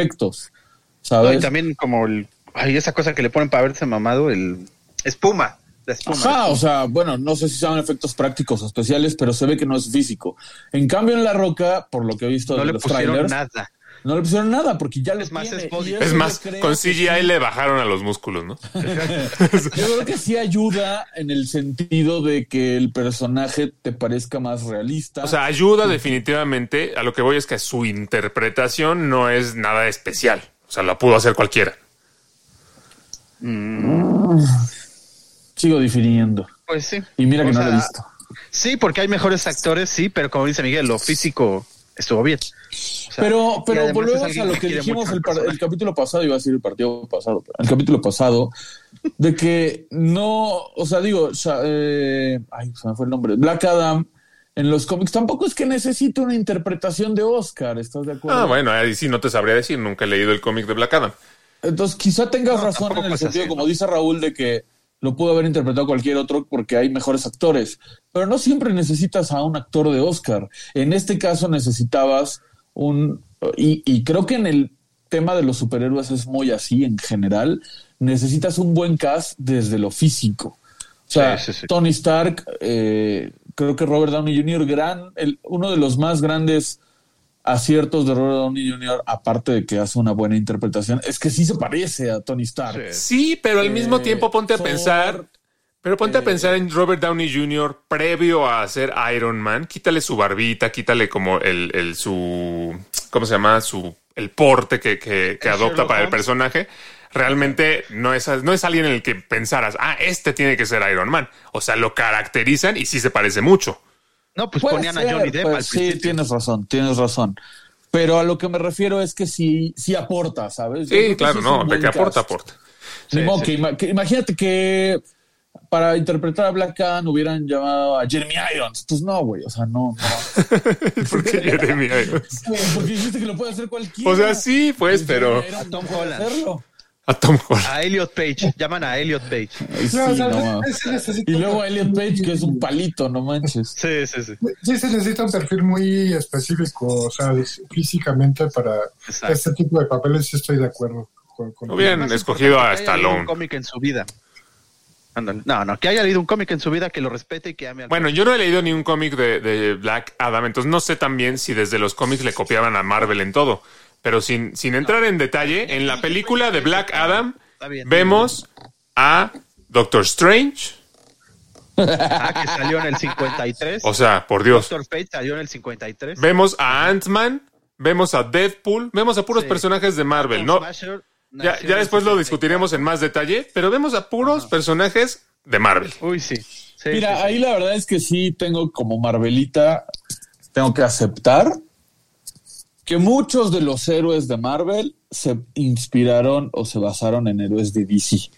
efectos, No, ¿sabes? y también como el, ay, esa cosa que le ponen para verse mamado, el espuma. La espuma. Ajá, o sea, bueno, no sé si son efectos prácticos o especiales, pero se ve que no es físico. En cambio, en La Roca, por lo que he visto no de le los pusieron trailers, nada. no le pusieron nada porque ya lo Es más, tiene. es más, con CGI sí- le bajaron a los músculos, ¿no? Yo creo que sí ayuda en el sentido de que el personaje te parezca más realista. O sea, ayuda definitivamente. A lo que voy es que su interpretación no es nada especial. O sea, la pudo hacer cualquiera. sigo difiriendo. Pues sí. Y mira que O no lo he visto. Sí, porque hay mejores actores, sí, pero como dice Miguel, lo físico estuvo bien. O sea, Pero, pero volvemos a lo que dijimos el, capítulo pasado, iba a decir el partido pasado, pero el capítulo pasado, de que no, o sea, digo, o sea, eh, ay, se me fue el nombre, Black Adam en los cómics tampoco es que necesite una interpretación de Oscar, ¿estás de acuerdo? Ah, bueno, ahí sí no te sabría decir. Nunca he leído el cómic de Black Adam. Entonces, quizá tengas No, razón en el sentido, así, como ¿no? dice Raúl, de que lo pudo haber interpretado cualquier otro porque hay mejores actores. Pero no siempre necesitas a un actor de Oscar. En este caso necesitabas un... Y, y creo que en el tema de los superhéroes es muy así en general. Necesitas un buen cast desde lo físico. O sea, Sí, sí, sí. Tony Stark, eh, creo que Robert Downey Jr., gran, el, uno de los más grandes aciertos de Robert Downey Jr., aparte de que hace una buena interpretación, es que sí se parece a Tony Stark. Sí, pero al mismo Eh, tiempo ponte a Thor, pensar. Pero ponte a pensar en Robert Downey Jr. previo a ser Iron Man. Quítale su barbita, quítale como el, el su. ¿Cómo se llama? Su. El porte que, que, que adopta Sherlock para el personaje. Realmente no es, no es alguien en el que pensaras, ah, este tiene que ser Iron Man. O sea, lo caracterizan y sí se parece mucho. No, pues Puede ponían ser, a Johnny Depp pues al sí, principio. tienes razón, tienes razón. Pero a lo que me refiero es que sí, sí aporta, ¿sabes? Yo Sí, claro, no, de que aporta, cast. aporta. Ni Sí, modo sí. que ima- que imagínate que para interpretar a Black Adam hubieran llamado a Jeremy Irons. Pues no, güey, o sea, no, no. ¿Por qué Jeremy Irons? Porque dijiste que lo puede hacer cualquiera. O sea, sí, pues, pero Tom Holland. hacerlo. A Tom Holland. A Elliot Page, llaman a Elliot Page. Ay, sí, No, o sea, no, sí se necesita- Y luego Elliot Page, que es un palito, no manches. Sí, sí, sí. Sí se necesita un perfil muy específico, o sea, físicamente para Exacto. este tipo de papeles sí estoy de acuerdo. Con, con- Hubieran Más escogido a Stallone. Un cómic en su vida. No, no, que haya leído un cómic en su vida, que lo respete y que ame al Bueno, yo no he leído ni un cómic de, de Black Adam, entonces no sé también si desde los cómics le copiaban a Marvel en todo. Pero sin, sin entrar en detalle, en la película de Black Adam vemos a Doctor Strange. Ah, que salió en el 53. O sea, por Dios. Doctor Page salió en el 53. Vemos a Ant-Man, vemos a Deadpool, vemos a puros Sí. personajes de Marvel. No, Smasher ya, ya después lo 64. discutiremos en más detalle, pero vemos a puros personajes de Marvel. Uy, sí. sí, Sí, Mira, sí, sí. ahí la verdad es que sí tengo como Marvelita, tengo que aceptar que muchos de los héroes de Marvel se inspiraron o se basaron en héroes de DC.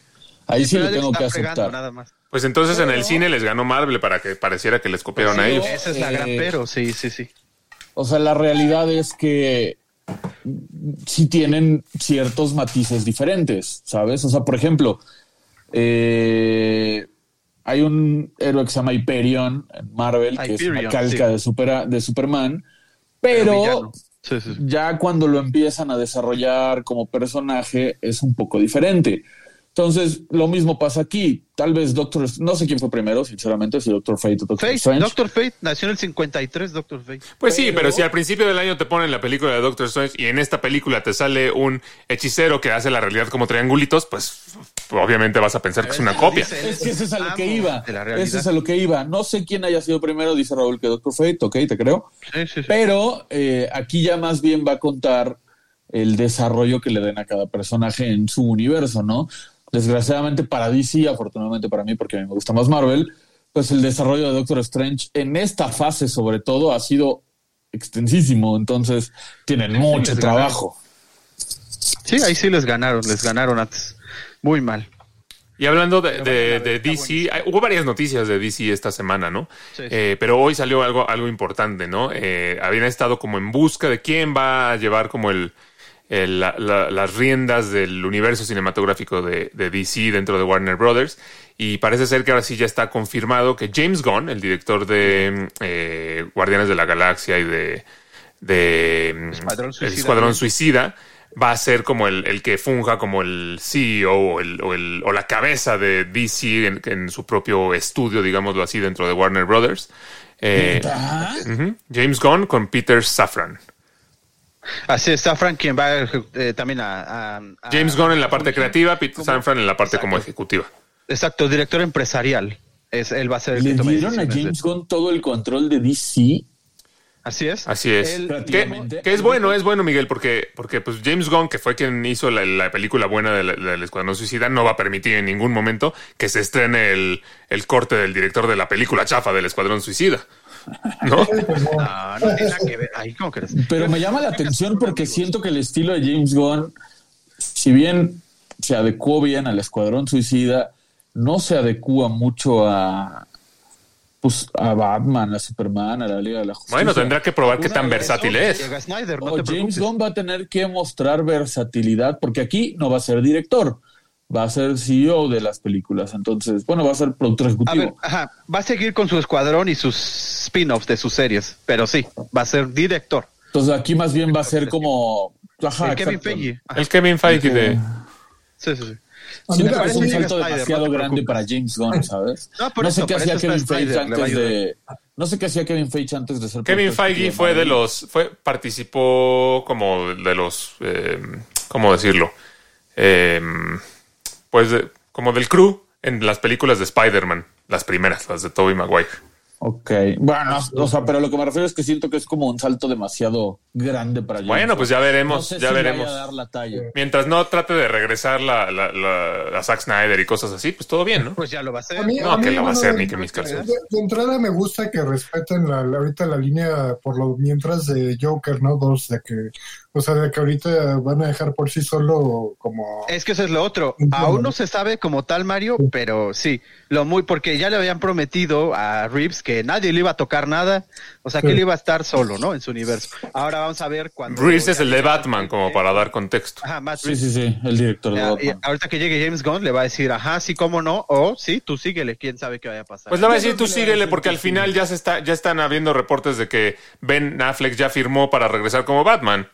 Ahí sí lo tengo que aceptar. nada más. Pues entonces en el cine les ganó Marvel para que pareciera que les copiaron a Pero- ellos. Esa es la Eh, gran pero, sí, sí, sí. O sea, la realidad es que sí tienen ciertos matices diferentes, ¿sabes? O sea, por ejemplo, eh, hay un héroe que se llama Hyperion en Marvel, que es una calca sí. de, supera- de Superman, Pero. Ya cuando lo empiezan a desarrollar como personaje es un poco diferente. Entonces, lo mismo pasa aquí. Tal vez Doctor, no sé quién fue primero, sinceramente, si Doctor Fate o Doctor Fate, Strange. Doctor Fate, nació en el 53, Doctor Fate. Pues sí, pero si al principio del año te ponen la película de Doctor Strange y en esta película te sale un hechicero que hace la realidad como triangulitos, pues obviamente vas a pensar que es una copia. Dice, Es que ese es a lo que iba. Ese es a lo que iba. No sé quién haya sido primero, dice Raúl que Doctor Fate, ok, te creo. Sí, sí, sí. Pero eh, aquí ya más bien va a contar el desarrollo que le den a cada personaje en su universo, ¿no? Desgraciadamente para DC, afortunadamente para mí, porque a mí me gusta más Marvel, pues el desarrollo de Doctor Strange en esta fase sobre todo ha sido extensísimo, entonces tienen mucho trabajo. Sí, ahí sí les ganaron, les ganaron antes. Muy mal. Y hablando de, DC, hay- hubo varias noticias de DC esta semana, ¿no? Sí, sí. Eh, pero hoy salió algo, algo importante, ¿no? Eh, habían estado como en busca de quién va a llevar como el, el- la- la- las riendas del universo cinematográfico de, de DC dentro de Warner Brothers. Y parece ser que ahora sí ya está confirmado que James Gunn, el director de eh, Guardianes de la Galaxia y de, de Escuadrón el Suicida. Escuadrón Suicida, va a ser como el, el que funja como el CEO o, el, o, el- o la cabeza de DC en, en su propio estudio, digámoslo así, dentro de Warner Brothers. Eh. James Gunn con Peter Safran. Así está Frank, quien va eh, también a, a- a- James Gunn en la parte creativa, Peter como- Safran en la parte como ejecutiva. Exacto, director empresarial. Es, él va a ser el Le que dieron a James de- Gunn todo el control de DC. Así es. Así es. Él- Que, es bueno, es bueno, Miguel, porque, porque pues James Gunn, que fue quien hizo la, la película buena del, del Escuadrón Suicida, no va a permitir en ningún momento que se estrene el, el corte del director de la película chafa del Escuadrón Suicida. ¿No? No. No, no tiene nada que ver. Ahí, ¿cómo crees? Pero me llama la atención porque siento que el estilo de James Gunn, si bien se adecuó bien al Escuadrón Suicida, no se adecua mucho a pues a Batman, a Superman, a la Liga de la Justicia. Bueno, tendrá que probar qué tan versátil es. Snyder, no James. Gunn va a tener que mostrar versatilidad porque aquí no va a ser director, va a ser CEO de las películas. Entonces, bueno, va a ser productor A ejecutivo. ver, ajá, va a seguir con su escuadrón y sus spin-offs de sus series, pero sí, va a ser director. Entonces aquí más bien va a ser como... Ajá, El Kevin. Feige. Ajá, El Kevin Feige de... Sí, sí, sí. A mí Siento me que es parece un salto Snyder, demasiado no grande para James Gunn, ¿sabes? No, por no eso, sé qué por hacía eso Kevin Feige a antes de. No sé qué hacía Kevin Feige antes de ser. Kevin Feige fue de los, fue, participó como de los, eh, ¿cómo decirlo? Eh, pues de- como del crew en las películas de Spider-Man, las primeras, las de Tobey Maguire. Ok. Bueno, o sea, pero lo que me refiero es que siento que es como un salto demasiado grande para James Bueno, pues ya veremos, No sé ya si veremos. vaya a dar la talla. Mientras no trate de regresar la, la, la- a Zack Snyder y cosas así, pues todo bien, ¿no? Pues ya lo va a hacer. A mí- No, a mí, que la va a hacer de- ni que mis calzones. De, de entrada me gusta que respeten la, la- ahorita la línea por lo mientras de Joker, ¿no? Dos, de que, o sea, de que ahorita van a dejar por sí solo como... Es que eso es lo otro. Entiendo. Aún no se sabe como tal Mario, pero sí, lo muy porque ya le habían prometido a Reeves que nadie le iba a tocar nada, o sea que él iba a estar solo, ¿no? En su universo. Ahora vamos a ver cuando Reeves es el de Batman, como para dar contexto. Ajá, Matt Sí, Reeves. sí, sí, el director de Batman. ahorita que llegue James Gunn le va a decir, ajá, sí, cómo no, o sí, tú síguele, quién sabe qué vaya a pasar. Pues le va a decir, tú síguele, porque que al final ya se está, ya están habiendo reportes de que Ben Affleck ya firmó para regresar como Batman.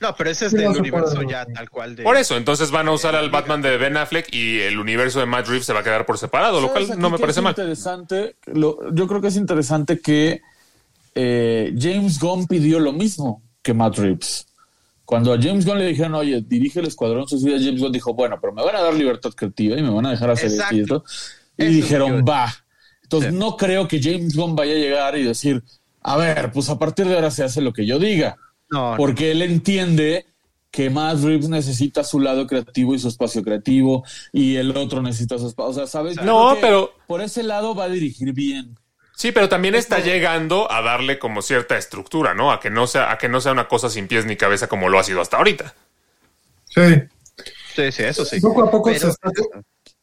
No, pero ese es no del universo ya tal cual de. Por eso, entonces van a usar al Batman de Ben Affleck y el universo de Matt Reeves se va a quedar por separado, lo ¿Sabes cual no me parece es mal. Interesante, lo- yo creo que es interesante que eh, James Gunn pidió lo mismo que Matt Reeves. Cuando a James Gunn le dijeron, oye, dirige el Escuadrón Suicida, James Gunn dijo, bueno, pero me van a dar libertad creativa y me van a dejar hacer esto y Exacto. esto. Y Eso dijeron, va. Entonces, Sí. no creo que James Gunn vaya a llegar y decir, a ver, pues a partir de ahora se hace lo que yo diga. No, no. Porque él entiende que Matt Reeves necesita su lado creativo y su espacio creativo, y el otro necesita su espacio. O sea, ¿sabes? No, pero- Por ese lado va a dirigir bien. Sí, pero también está llegando a darle como cierta estructura, ¿no? A que no sea, a que no sea una cosa sin pies ni cabeza como lo ha sido hasta ahorita. Sí. Sí, sí, eso sí. Poco a poco Pero- se, está-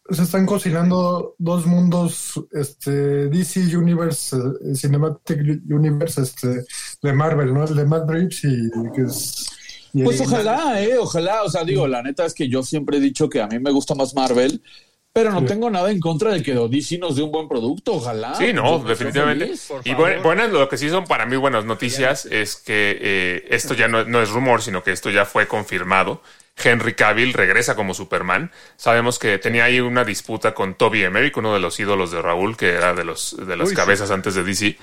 se están cocinando dos mundos, este, DC Universe, eh, Cinematic Universe, este, de Marvel, ¿no? El de Matt Reeves y que es... y- Pues ojalá, eh, ojalá. O sea, digo, la neta es que yo siempre he dicho que a mí me gusta más Marvel, pero no Sí. tengo nada en contra de que DC nos dé un buen producto, ojalá. Sí, no, definitivamente. feliz. Y favor. bu- buenas, lo que sí son para mí buenas noticias es que eh, esto ya no, no es rumor, sino que esto ya fue confirmado. Henry Cavill regresa como Superman. Sabemos que tenía ahí una disputa con Toby Emmerich, uno de los ídolos de Raúl, que era de los de las Uy, sí. cabezas antes de DC,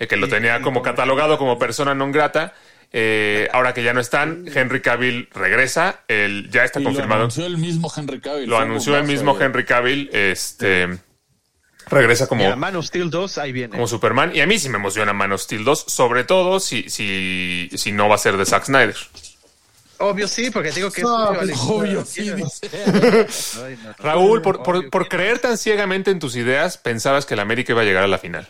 eh, que lo tenía como catalogado como persona non grata. Eh, ahora que ya no están, Henry Cavill regresa. El, ya está Y lo confirmado. anunció el mismo Henry Cavill. Lo anunció el bombazo, mismo eh. Henry Cavill. Este regresa como, Mira, Man of Steel 2, ahí viene. como Superman. Y a mí sí me emociona Man of Steel 2, sobre todo si, si, si no va a ser de Zack Snyder. Obvio sí, porque digo que No, es pues, Obvio, sí. Ay, no, no. Raúl, por, por, por creer tan ciegamente en tus ideas, pensabas que el América iba a llegar a la final.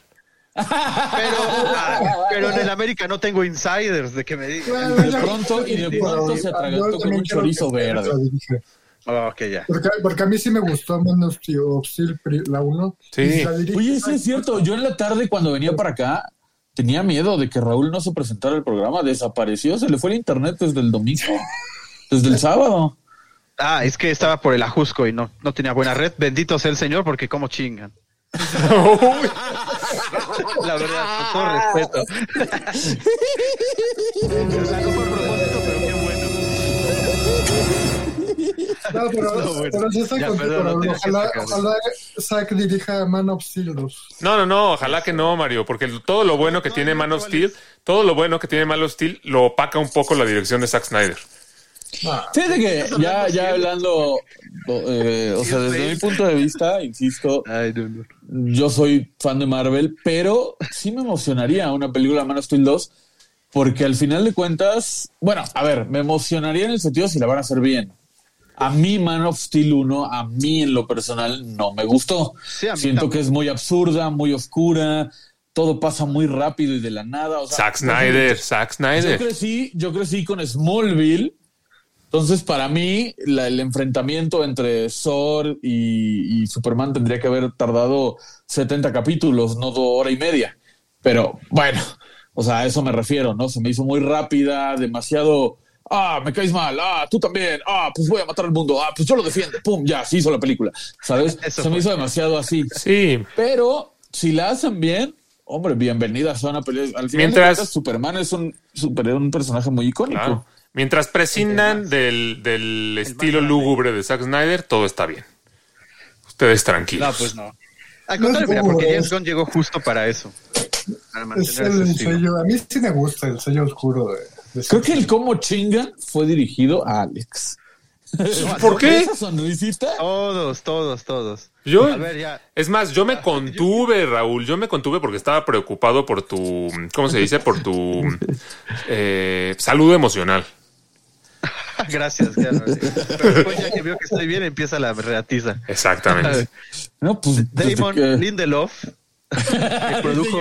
Pero, ah, pero en el América no tengo insiders de que me digan. De pronto, y de pronto se atragantó con un chorizo que verde. Oh, ya. Porque, porque a mí sí me gustó Man of Steel, la 1. Sí. Oye, sí es cierto. Yo en la tarde, cuando venía para acá, tenía miedo de que Raúl no se presentara al programa. Desapareció, se le fue el internet desde el domingo, desde el sábado. Ah, es que estaba por el Ajusco y no, no tenía buena red. Bendito sea el Señor porque como chingan. La verdad, con todo respeto. No, pero, No, bueno. pero sí estoy Ya, contigo, perdón, no Ojalá, Zack dirija Man of Steel 2. No, no, no, ojalá que no, Mario, porque todo lo bueno que tiene Man of Steel, todo lo bueno que tiene Man of Steel lo opaca un poco la dirección de Zack Snyder. Ah, Fíjate que ya, ya hablando, eh, o sea, desde mi punto de vista, insisto, yo soy fan de Marvel, pero sí me emocionaría una película de Man of Steel 2, porque al final de cuentas, bueno, a ver, me emocionaría en el sentido si la van a hacer bien. A mí Man of Steel 1, a mí en lo personal no me gustó. Sí, a mí Siento que es muy absurda, muy oscura, todo pasa muy rápido y de la nada. O sea, Zack Snyder, Zack Yo Snyder. crecí, yo crecí con Smallville. Entonces, para mí, la- el enfrentamiento entre Thor y, y Superman tendría que haber tardado 70 capítulos, no dos hora y media. Pero bueno, o sea, a eso me refiero, ¿no? Se me hizo muy rápida, demasiado. Ah, me caes mal. Ah, tú también. Ah, pues voy a matar al mundo. Ah, pues yo lo defiendo. Pum, ya, se hizo la película. ¿Sabes? Eso se me hizo demasiado así. Sí, Pero si la hacen bien, hombre, bienvenida a una pelea. Al final Mientras- cuentas, Superman es un, super, un personaje muy icónico. claro. Mientras prescindan del, del estilo lúgubre de Zack Snyder, todo está bien. Ustedes tranquilos. No, pues no. Al contrario, mira, porque James Gunn llegó justo para eso. Para es mantener el sello. A mí sí me gusta el sello oscuro de. De Creo que el cómo chingan fue dirigido a Alex. ¿Por qué? Esa sonrisita. Todos, todos, todos. Yo, A ver, ya. es más, yo me contuve, Raúl, yo me contuve porque estaba preocupado por tu, ¿cómo se dice? Por tu eh, salud emocional. Gracias. sí. Pero después ya que veo que estoy bien, empieza la reatiza. Exactamente. No, pues Damon que- Lindelof, que produjo.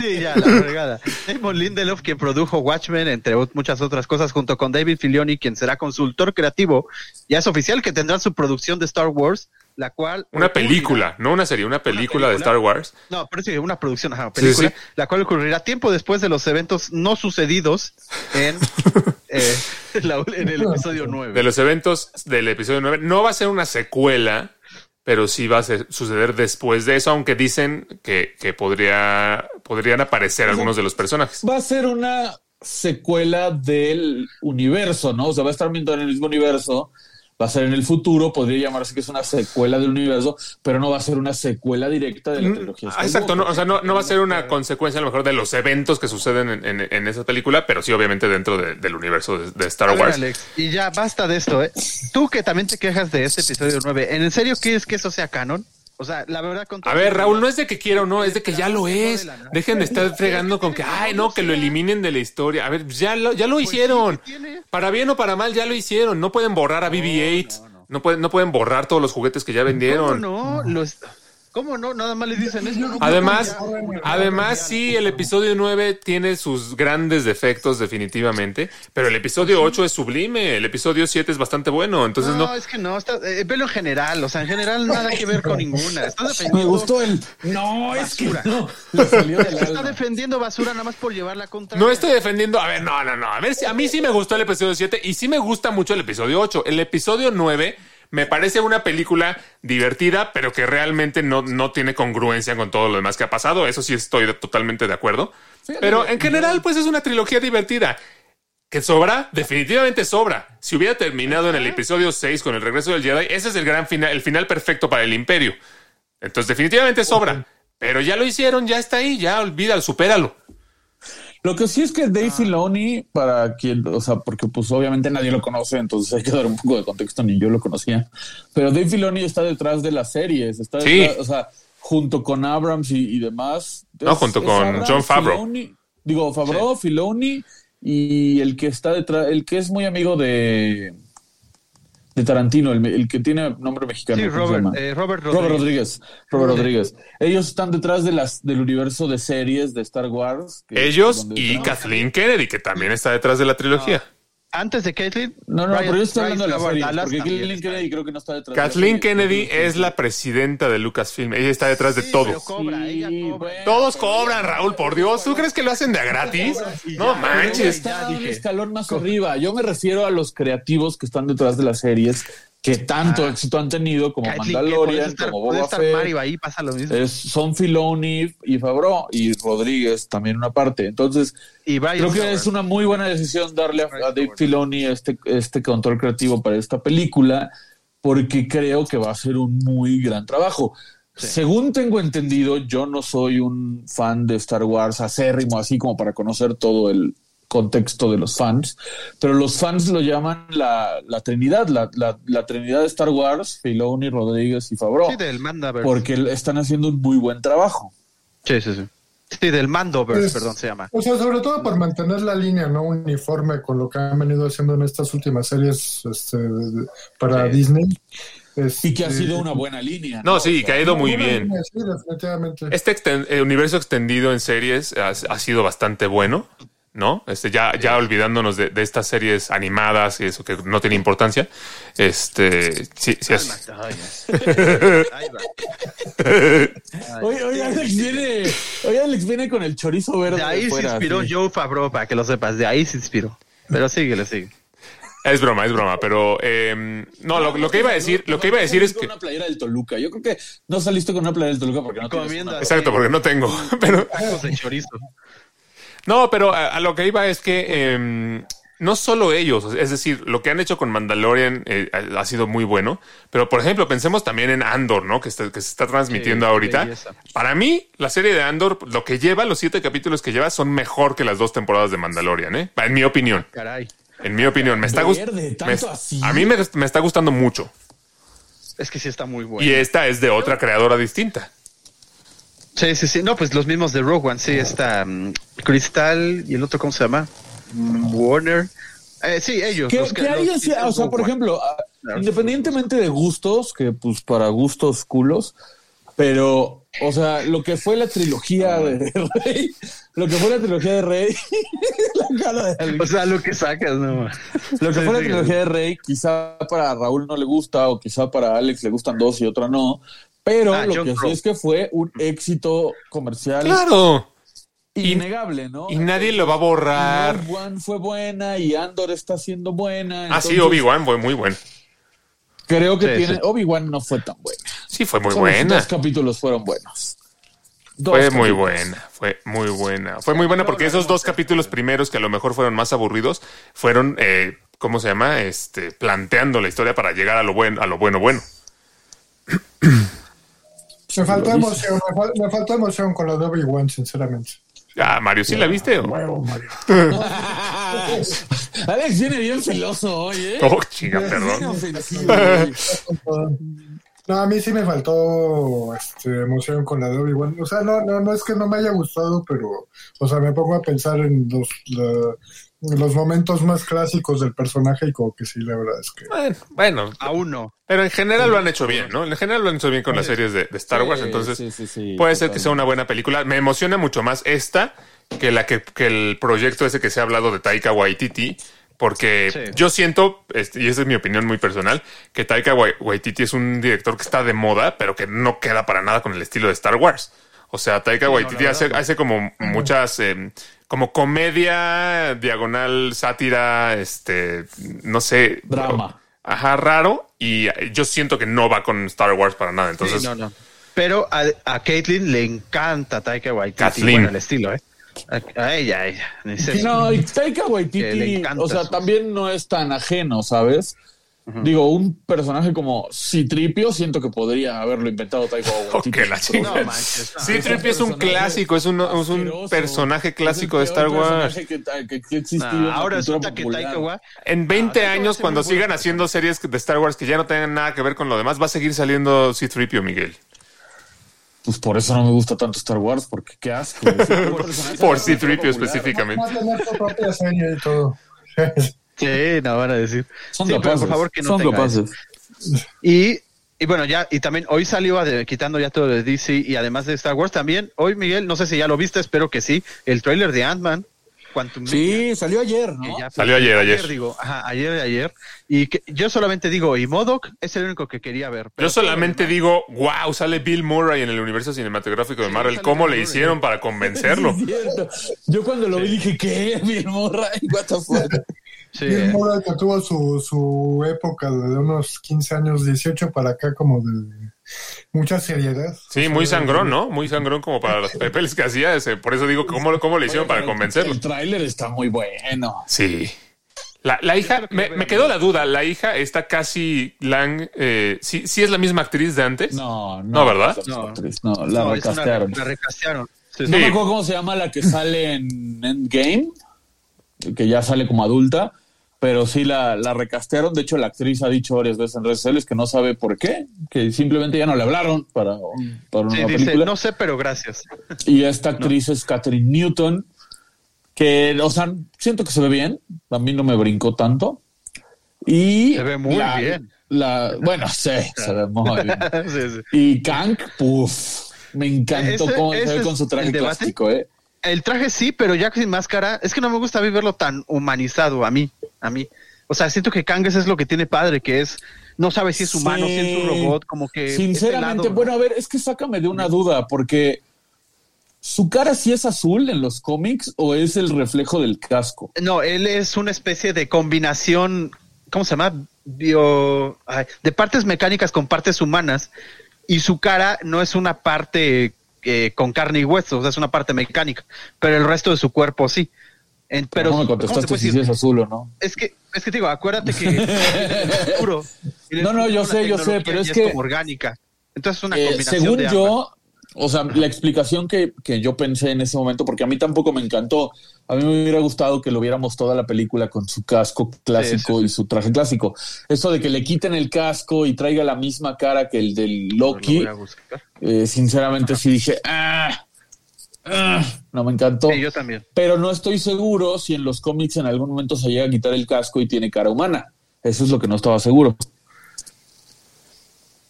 Sí, ya, la fregada. Damon Lindelof, quien produjo Watchmen, entre muchas otras cosas, junto con David Filioni, quien será consultor creativo. Ya es oficial que tendrá su producción de Star Wars, la cual. Una película, no una serie, una película de película. Star Wars. No, pero sí, una producción, ajá, película, sí. la cual ocurrirá tiempo después de los eventos no sucedidos en, eh, la- en el episodio 9. De los eventos del episodio 9. No va a ser una secuela, pero sí va a ser- suceder después de eso, aunque dicen que, que podría, podrían aparecer algunos de los personajes. va a ser una secuela del universo, ¿no? O sea, va a estar ambientado en el mismo universo, va a ser en el futuro, podría llamarse que es una secuela del universo, pero no va a ser una secuela directa de la trilogía. Ah, Exacto, no, o sea, no, no va a ser una consecuencia a lo mejor de los eventos que suceden en, en- en esa película, pero sí obviamente dentro de- del universo de, de Star A ver, Wars. Alex, y ya basta de esto, ¿eh? Tú que también te quejas de este episodio 9, ¿en serio quieres que eso sea canon? O sea, la verdad con todo- A ver, Raúl, no es de que quiera o no, es de que ya lo es. Dejen de estar fregando con que, ay, no, que lo eliminen de la historia. A ver, ya lo, ya lo hicieron. ¿qué tiene? Para bien o para mal, ya lo hicieron. No pueden borrar a BB-8. No pueden, no pueden borrar todos los juguetes que ya ¿Cómo vendieron. no? Los- ¿Cómo no? Nada más les dicen eso. no, Además, además sí, el episodio 9 tiene sus grandes defectos definitivamente, pero el episodio 8 es sublime, el episodio 7 es bastante bueno, entonces no, no... es que no, está, eh, velo en general, o sea, en general nada que ver con ninguna. Defendiendo, Me gustó el. No, es que Basura. no. Le salió del Está alma. defendiendo basura nada más por llevar la contra. No estoy defendiendo, a ver, no, no, no, a ver, si a mí sí me gustó el episodio 7 y sí me gusta mucho el episodio 8. El episodio 9 me parece una película divertida, pero que realmente no, no tiene congruencia con todo lo demás que ha pasado, eso sí estoy totalmente de acuerdo. Pero en general, pues es una trilogía divertida. ¿Que sobra? Definitivamente sobra. Si hubiera terminado en el episodio 6 con el regreso del Jedi, ese es el gran final, el final perfecto para el Imperio. Entonces, definitivamente sobra. Pero ya lo hicieron, ya está ahí, ya olvídalo, supéralo. Lo que sí es que Ah. Dave Filoni, para quien, o sea, porque pues obviamente nadie lo conoce, entonces hay que dar un poco de contexto, ni yo lo conocía. Pero Dave Filoni está detrás de las series, está Sí. detrás, o sea, junto con Abrams y, y demás. No, junto con Jon Favreau. Filoni- digo, Favreau, Filoni y el que está detrás, el que es muy amigo de de Tarantino, el, el que tiene nombre mexicano. Sí, eh, Robert Robert Rodríguez. Robert Rodríguez. Ellos están detrás de las del universo de series de Star Wars. que- Ellos y Kathleen Kennedy, que también está detrás de la trilogía. Antes de Caitlyn. No, no, Ryan- pero yo estoy hablando de las Ryan series, Dallas porque Kathleen Kennedy creo que no está detrás de Kathleen series. Kennedy es la presidenta de Lucasfilm. Ella está detrás de Sí, todo. pero cobra, ella Sí, cobra. bueno. Todos cobran, Raúl, por Dios. ¿Tú crees que lo hacen de a gratis? No manches. está un escalón más arriba. Yo me refiero a los creativos que están detrás de las series que tanto éxito han tenido como Mandalorian, estar, como Boba Fett. Mario ahí, pasa lo mismo. Es, son Filoni y Favreau y Rodríguez también una parte. Entonces, y creo que Sauer. es una muy buena decisión darle a, a Dave Filoni este, este control creativo para esta película, porque creo que va a ser un muy gran trabajo. Según tengo entendido, yo no soy un fan de Star Wars acérrimo, así como para conocer todo el contexto de los fans, pero los fans lo llaman la, la Trinidad, la, la, la Trinidad de Star Wars, Filoni, Rodríguez y Favreau, Sí, del Mandoverse. porque están haciendo un muy buen trabajo. Sí, sí, sí. Sí, del Mandoverse, Pues, perdón, se llama. O sea, sobre todo por mantener la línea no uniforme con lo que han venido haciendo en estas últimas series este, para Sí. Disney. Y que ha Este, sido una buena línea. No, sí, que ha ido muy bien. línea, Sí, definitivamente. Este exten- eh, universo extendido en series ha, ha sido bastante bueno, ¿no? Este, ya, ya olvidándonos de, de estas series animadas y eso que no tiene importancia. Este, sí, sí es. Hoy, hoy Alex viene, hoy Alex viene con el chorizo verde. De ahí se fuera, inspiró sí. Joe Favreau, para que lo sepas. De ahí se inspiró. Pero síguele, sigue. Es broma, es broma, pero eh, no, lo, lo que iba a decir, lo que iba a decir es que Una playera del Toluca. Yo creo que no saliste con una playera del Toluca porque no tienes exacto, porque no tengo, pero Tacos de chorizo. No, pero a, a lo que iba es que eh, no solo ellos, es decir, lo que han hecho con Mandalorian eh, ha sido muy bueno, pero por ejemplo, pensemos también en Andor, ¿no? Que, está- que se está transmitiendo Sí, ahorita. belleza. Para mí, la serie de Andor, lo que lleva, los siete capítulos que lleva, son mejor que las dos temporadas de Mandalorian, ¿eh? En mi opinión. Caray. En mi opinión, me está gustando. A mí me, me está gustando mucho. Es que sí está muy bueno. Y esta es de otra creadora distinta. Sí, sí, sí. No, pues los mismos de Rogue One. Sí, está mm, Crystal y el otro, ¿cómo se llama? Mm, Warner. Eh, sí, ellos. Que, los que o sea, por One. ejemplo, ah, Claro, independientemente de gustos, que pues para gustos culos, pero, o sea, lo que fue la trilogía de Rey, lo que fue la trilogía de Rey, la cara de Alex. O sea, lo que sacas, no. Lo que Sí, fue la sí, trilogía de Rey, quizá para Raúl no le gusta, o quizá para Alex le gustan dos y otra no. Pero Ah, lo John que sí Crow. es que fue un éxito comercial Claro. innegable, ¿no? Y nadie lo va a borrar. One fue buena y Andor está siendo buena. Ah, sí, Obi-Wan fue muy bueno. Creo que Sí, tiene. sí. Obi-Wan no fue tan buena. Sí, fue muy Solo buena. Dos capítulos fueron buenos. Dos Fue muy buena, fue muy buena. Fue muy buena porque esos dos capítulos primeros que a lo mejor fueron más aburridos fueron, eh, ¿cómo se llama? Este, planteando la historia para llegar a lo bueno, a lo bueno bueno. Me faltó emoción, me, fal- me faltó emoción con la de Obi-Wan, sinceramente. Ah, Mario, ¿sí la viste? o? Alex viene bien celoso hoy, ¿eh? Oh, chinga, perdón. No, a mí sí me faltó este, emoción con la de Obi-Wan. O sea, no, no, no es que no me haya gustado, pero, o sea, me pongo a pensar en los, la- los momentos más clásicos del personaje y como que sí, la verdad es que... Bueno, bueno, Aún no. pero en general lo han hecho bien, ¿no? En general lo han hecho bien con las series de, de Star Wars, Sí, entonces sí, sí, sí, puede ser que sea una buena película. Me emociona mucho más esta que la que, que el proyecto ese que se ha hablado de Taika Waititi, porque Sí. yo siento, este, y esa es mi opinión muy personal, que Taika Wai- Waititi es un director que está de moda, pero que no queda para nada con el estilo de Star Wars. O sea, Taika Waititi hace, hace como muchas, eh, como comedia, diagonal, sátira, este, no sé. Drama. Ajá, raro. Y yo siento que no va con Star Wars para nada. Entonces, Sí, no, no. Pero a, a Caitlyn le encanta Taika Waititi. Kathleen. Bueno, el estilo, ¿eh? A, a ella, a ella. No, y Taika Waititi, o sea, también no es tan ajeno, ¿sabes? Digo, un personaje como Citripio, siento que podría haberlo inventado Taika Waititi. Ok, la chingada. No manches. no. Sí, Trippy es un clásico, es un, es un asqueroso. personaje clásico de Es el Star Wars. personaje Que, que- que Nah, ahora resulta que Wa- En 20 Taika va a años, cuando sigan haciendo series de Star Wars que ya no tengan nada que ver con lo demás, va a seguir saliendo C-3PO, Miguel. Pues por eso no me gusta tanto Star Wars, porque qué asco. Por de la cultura C-3PO popular. específicamente. Va a tener su propia serie y todo. Sí, no van a decir. Son Sí, pero por favor que no son capaces. Y, y bueno, ya, y también hoy salió quitando ya todo de DC y además de Star Wars también. Hoy, Miguel, no sé si ya lo viste, espero que sí. El tráiler de Ant-Man. Quantum Sí, salió ayer, ¿no? ya- Salió ayer, ayer. digo, ajá, ayer, ayer. Y que yo solamente digo, y Modoc es el único que quería ver. pero Yo solamente digo, wow, sale Bill Murray en el universo cinematográfico de Marvel. ¿Cómo Bill le Murray. hicieron para convencerlo? Sí, es cierto. Yo cuando lo vi dije, ¿qué? Mi morra, what the fuck. Sí, Bill Murray que tuvo su, su época de unos 15 años, 18 para acá, como de mucha seriedad. Sí, muy sangrón, ¿no? Muy sangrón como para los papeles que hacía. ese. Por eso digo, ¿cómo, cómo le hicieron para convencerlo? El tráiler está muy bueno. Sí. La, la hija, me, me quedó la duda, la hija está casi Lang, eh, ¿sí, sí es la misma actriz de antes? No, No, ¿verdad? No, No. no, la No, es una- recastearon. la recastearon. Sí, No sí. me acuerdo cómo se llama la que sale en Endgame, que ya sale como adulta, pero sí la, la recastearon. De hecho, la actriz ha dicho varias veces en redes sociales que no sabe por qué, que simplemente ya no le hablaron para, para una Sí, dice, película. no sé, pero gracias. Y esta actriz es Catherine Newton, que, o sea, siento que se ve bien. A mí no me brincó tanto. Y Se ve muy la- bien. La, bueno, sí, se ve muy bien. Sí, sí. Y Kang, puff, me encantó cómo se ve con su traje plástico, ¿eh? El traje sí, pero ya sin máscara, es que no me gusta verlo tan humanizado a mí, a mí. O sea, siento que Kang es lo que tiene padre, que es, no sabe si es humano, si es un robot, como que... Sinceramente, lado- bueno, a ver, es que sácame de una duda, porque su cara sí es azul en los cómics o es el reflejo del casco. No, él es una especie de combinación, ¿cómo se llama? Bio, ay, de partes mecánicas con partes humanas, y su cara no es una parte eh, con carne y hueso, o sea, es una parte mecánica, pero el resto de su cuerpo sí. En- Pero no me ¿cómo te contestaste si es azul o no. Es que, es que te digo, acuérdate que el No, no, yo sé, yo sé, pero es ya que- como orgánica. Entonces es una Eh, combinación según de yo. O sea, la explicación que, que yo pensé en ese momento, porque a mí tampoco me encantó, a mí me hubiera gustado que lo viéramos toda la película con su casco clásico Sí, sí, sí. y su traje clásico. Eso de que le quiten el casco y traiga la misma cara que el del Lo Loki, eh, sinceramente sí dije, ah, ah, no me encantó. Sí, yo también. Pero no estoy seguro si en los cómics en algún momento se llega a quitar el casco y tiene cara humana. Eso es lo que no estaba seguro.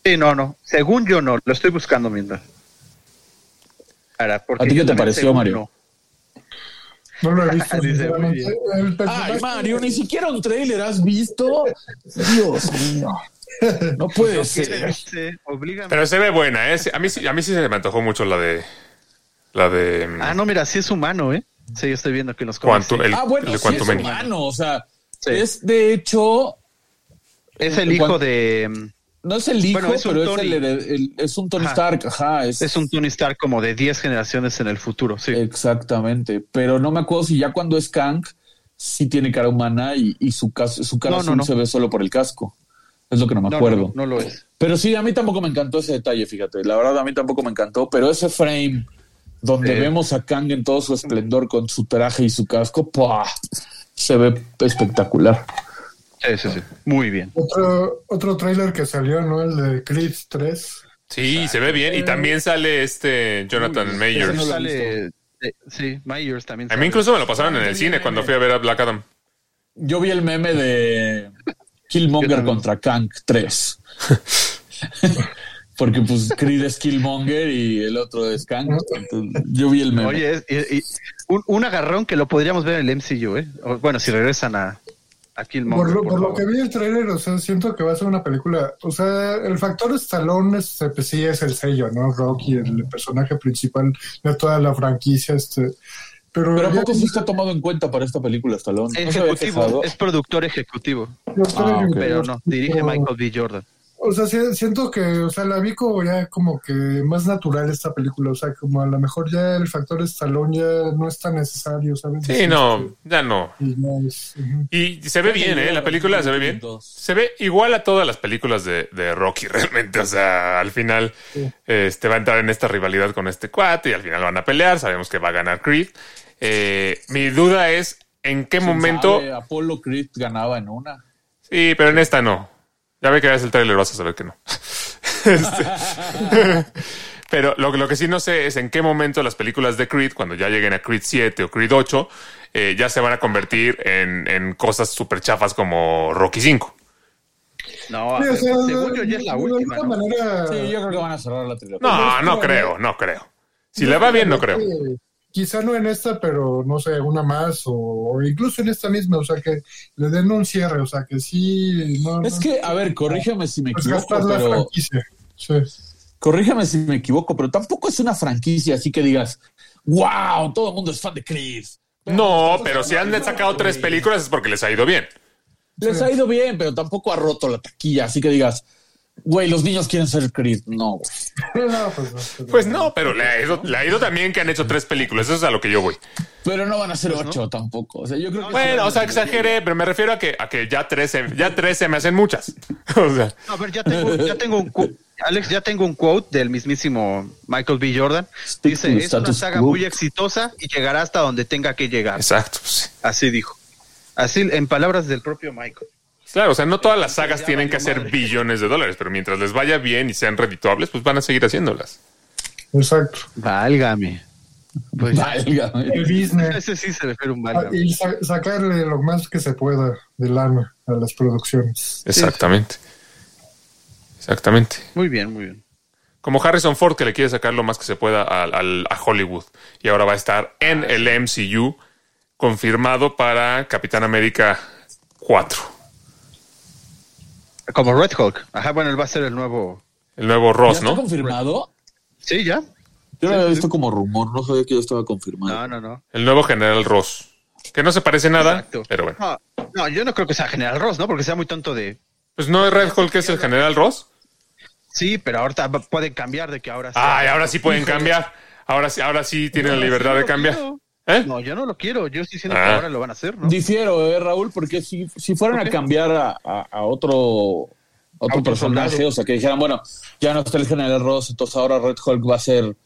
Sí, no, no. Según yo no, lo estoy buscando mientras. ¿A ti qué yo te pareció, Mario? no. Lo he visto. Dice, muy bien. Ay, Mario, ni siquiera un trailer has visto. Dios mío. No puede ser. Pero se ve buena, ¿eh? A mí, sí- a mí sí se me antojó mucho la de... La de... mm, Ah, no, mira, sí es humano, ¿eh? Sí, yo estoy viendo que los sí. el, Ah, bueno, el sí es humano, o sea, Sí. es de hecho, Es el hijo de. No es el hijo, Bueno, es un pero es, el, es un Tony Ajá. Stark, ajá, es, Es un Tony Stark como de 10 generaciones en el futuro, sí. exactamente, pero no me acuerdo si ya cuando es Kang sí tiene cara humana y, y su, cas- su cara No, no, azul no. se ve solo por el casco. Es lo que no me acuerdo. no, lo es. Pero sí, a mí tampoco me encantó ese detalle, fíjate. La verdad, a mí tampoco me encantó, pero ese frame donde vemos a Kang en todo su esplendor con su traje y su casco, ¡pua! se ve espectacular. Sí, sí, sí. Muy bien. Otro, otro tráiler que salió, ¿no? El de Creed 3. Sí, se ve bien. Y también sale este Jonathan no he Sale, eh, sí, Myers también. A mí sale. incluso me lo pasaron en el cine cuando fui a ver a Black Adam. Yo vi el meme de Killmonger contra Kank 3. Porque pues Creed es Killmonger y el otro es Kank. Entonces, yo vi el meme. Oye, es- y- y un, un agarrón que lo podríamos ver en el MCU, ¿eh? O, bueno, si regresan a, a Killmonger. Por, lo, por por lo que vi el tráiler, o sea, siento que va a ser una película. O sea, el factor Stallone este, pues, sí es el sello, ¿no? Rocky, el personaje principal de toda la franquicia. Este, pero Pero ¿a poco sí está tomado en cuenta para esta película, Stallone? ¿No se había Ejecutivo, es productor ejecutivo, Ah, pero no, dirige Michael B. Jordan. O sea, sí- siento que, o sea, la vi como ya como que más natural esta película. O sea, como a lo mejor ya el factor Stallone ya no es tan necesario, ¿sabes? Sí, no, ya no. Y ya es- ujú. Y se ve bien, ¿eh? La película se ve bien. Se ve igual a todas las películas de, de Rocky, realmente. O sea, al final este, va a entrar en esta rivalidad con este cuate y al final van a pelear. Sabemos que va a ganar Creed. Eh, mi duda es en qué momento. Sabe, Apollo Creed ganaba en una. Sí, pero en esta no. Ya ve que veas el trailer, vas a saber que no. Este, pero lo, lo que sí no sé es en qué momento las películas de Creed, cuando ya lleguen a Creed 7 o Creed 8, eh, ya se van a convertir en, en cosas súper chafas como Rocky 5. No, Sí, o sea, según yo ya es la última. ¿no? manera. Sí, yo creo que van a cerrar la trilogía. No, no creo, no creo. Si le va bien, no creo. Eh, Quizá no en esta, pero no sé, una más o, o incluso en esta misma, o sea, que le den un cierre, o sea, que sí. No, Es no- que, a ver, corrígeme si me pues equivoco, gastar la pero franquicia. Sí. corrígeme si me equivoco, pero tampoco es una franquicia así que digas, wow, todo el mundo es fan de Creed. No, pero si han sacado tres películas es porque les ha ido bien. Les ha ido bien, pero tampoco ha roto la taquilla, así que digas, güey, los niños quieren ser Creed. No, güey. No, pues no. pero- Pues no, pero le ha ido, le ha ido también que han hecho tres películas. Eso es a lo que yo voy. Pero no van a ser ocho tampoco. O sea, yo creo que Bueno, o sea, exageré, pero me refiero a que, a que ya tres se, ya tres se me hacen muchas. O sea, A ver, ya tengo, ya tengo un cu- Alex, ya tengo un quote del mismísimo Michael B. Jordan. Dice, es una saga quo". muy exitosa y llegará hasta donde tenga que llegar. exacto. pues, Así dijo. Así, en palabras del propio Michael. Claro, o sea, no todas las sagas tienen que hacer madre. billones de dólares, pero mientras les vaya bien y sean redituables, pues van a seguir haciéndolas. Exacto. Válgame. Pues. Válgame. El business. ese sí se refiere a un Ah, válgame. Y sa- sacarle lo más que se pueda de lana a las producciones. Exactamente. Exactamente. Muy bien, muy bien. Como Harrison Ford que le quiere sacar lo más que se pueda al- al- a Hollywood y ahora va a estar en el MCU confirmado para Capitán América 4. Como Red Hulk. Ajá, bueno, él va a ser el nuevo. El nuevo ¿Ya Ross, está ¿no? confirmado? Sí, ya. Yo lo había visto como rumor, no sabía que ya estaba confirmado. No, no, no. El nuevo General Ross. Que no se parece nada, Exacto. pero bueno. No, no, yo no creo que sea General Ross, ¿no? Porque sea muy tonto de. Pues no es Red Hulk, es el General Ross. Sí, pero ahorita pueden cambiar de que ahora sea- Ay, ahora sí pueden cambiar. Ahora sí, ahora sí tienen la libertad de cambiar. ¿Eh? No, yo no lo quiero. Yo estoy diciendo que Ah. ahora lo van a hacer, ¿no? Difiero, eh, Raúl, porque si, si fueran ¿Por a cambiar a, a- a otro, otro personaje, soldado. o sea, que dijeran, bueno, ya no está el General Ross, entonces ahora Red Hulk va a ser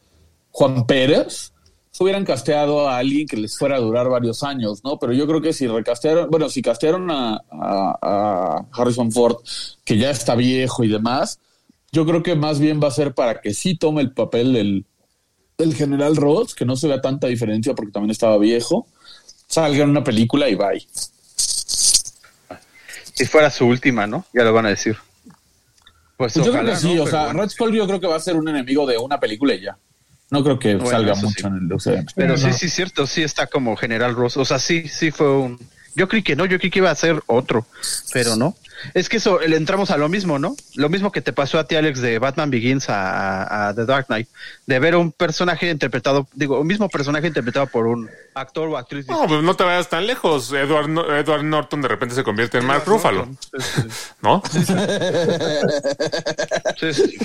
Juan Pérez, se hubieran casteado a alguien que les fuera a durar varios años, ¿no? Pero yo creo que si recastearon, bueno, si castearon a, a- a Harrison Ford, que ya está viejo y demás, yo creo que más bien va a ser para que sí tome el papel del, del General Ross, que no se vea tanta diferencia porque también estaba viejo, salga en una película y bye. Si fuera su última, ¿no? Ya lo van a decir. Pues, Pues yo creo ojalá, que sí, ¿no? o sea, bueno. Red Skull yo creo que va a ser un enemigo de una película y ya. No creo que Bueno, salga mucho sí. en el UCM. Pero No. sí, sí, cierto, sí está como General Ross. O sea, sí, sí fue un. Yo creí que no, yo creí que iba a ser otro, pero no. Es que eso, le entramos a lo mismo, ¿no? Lo mismo que te pasó a ti, Alex, de Batman Begins a, a- a The Dark Knight, de ver un personaje interpretado, digo, un mismo personaje interpretado por un actor o actriz. No, pues no te vayas tan lejos. Edward, No- Edward Norton de repente se convierte en Mark Ruffalo, ¿no? Sí, sí.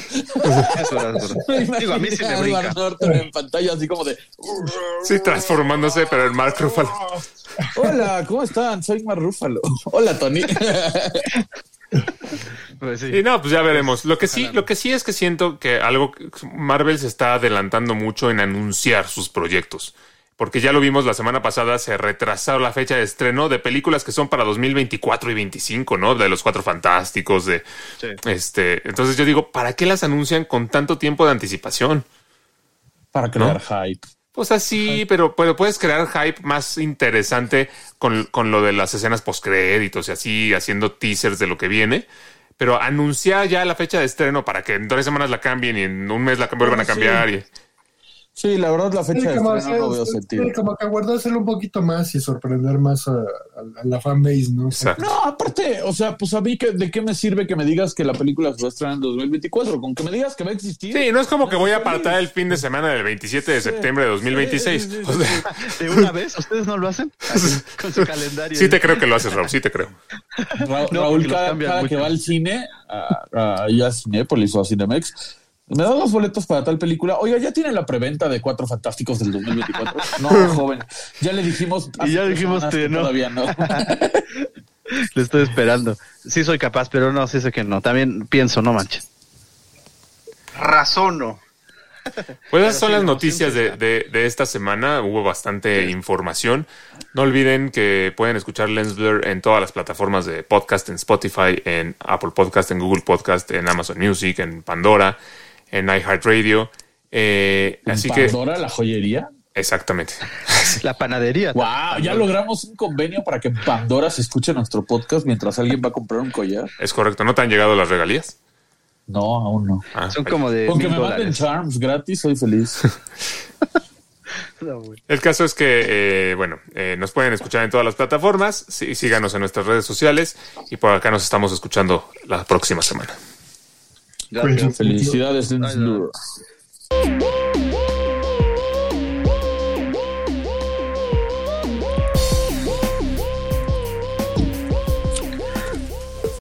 Digo, a mí sí me Edward brinca. Norton en pantalla así como de Sí, transformándose, pero en Mark Ruffalo. Hola, ¿cómo están? Soy Mar Rúfalo. Hola, Tony. Pues sí. Y no, pues ya veremos. Lo que sí, lo que sí es que siento que algo Marvel se está adelantando mucho en anunciar sus proyectos. porque ya lo vimos la semana pasada, se retrasó la fecha de estreno de películas que son para 2024 y 25, ¿no? De los Cuatro Fantásticos, de Sí. este. Entonces yo digo, ¿para qué las anuncian con tanto tiempo de anticipación? Para crear hype. Pues así, pero, pero puedes crear hype más interesante con, con lo de las escenas postcréditos y así, haciendo teasers de lo que viene. Pero anunciar ya la fecha de estreno para que en tres semanas la cambien y en un mes la vuelvan a Sí. cambiar. Y, Sí, la verdad, la fecha de estreno no veo sentido. como que guardárselo un poquito más y sorprender más a, a- a la fanbase, ¿no? Exacto. No, aparte, o sea, pues a mí, que, ¿de qué me sirve que me digas que la película se va a estrenar en 2024? Con que me digas que va a existir. sí, no es como que voy a apartar el fin de semana del 27 de septiembre de 2026. Sí, sí, sí, O sea, ¿De una vez? ¿Ustedes no lo hacen? Así, con su calendario. sí te creo que lo haces, Raúl, sí te creo. Ra- No, Raúl, cada, cada mucho. que va al cine, a, a, ya a Cinépolis o a Cinemex, me dan los boletos para tal película. Oiga, ¿ya tiene la preventa de Cuatro Fantásticos del 2024? No, joven. Ya le dijimos. hace ya dijimos que no. Todavía no. Le estoy esperando. Sí soy capaz, pero no, sí sé que no. También pienso, no manches. Razono. Pues esas son sí, las noticias de, de- de esta semana. Hubo bastante información. No olviden que pueden escuchar Lens Blur en todas las plataformas de podcast, en Spotify, en Apple Podcast, en Google Podcast, en Amazon Music, en Pandora, en iHeartRadio. Eh, así que, Pandora, la joyería. exactamente. La panadería. Wow, ya logramos un convenio para que Pandora se escuche nuestro podcast mientras alguien va a comprar un collar. Es correcto. ¿No te han llegado las regalías? No, aún no. Ah, Son como de Con que me manden dólares. charms gratis, soy feliz. El caso es que, eh, bueno, eh, nos pueden escuchar en todas las plataformas. Sí, síganos en nuestras redes sociales. Y por acá nos estamos escuchando la próxima semana. Gracias. Felicidades, Ay.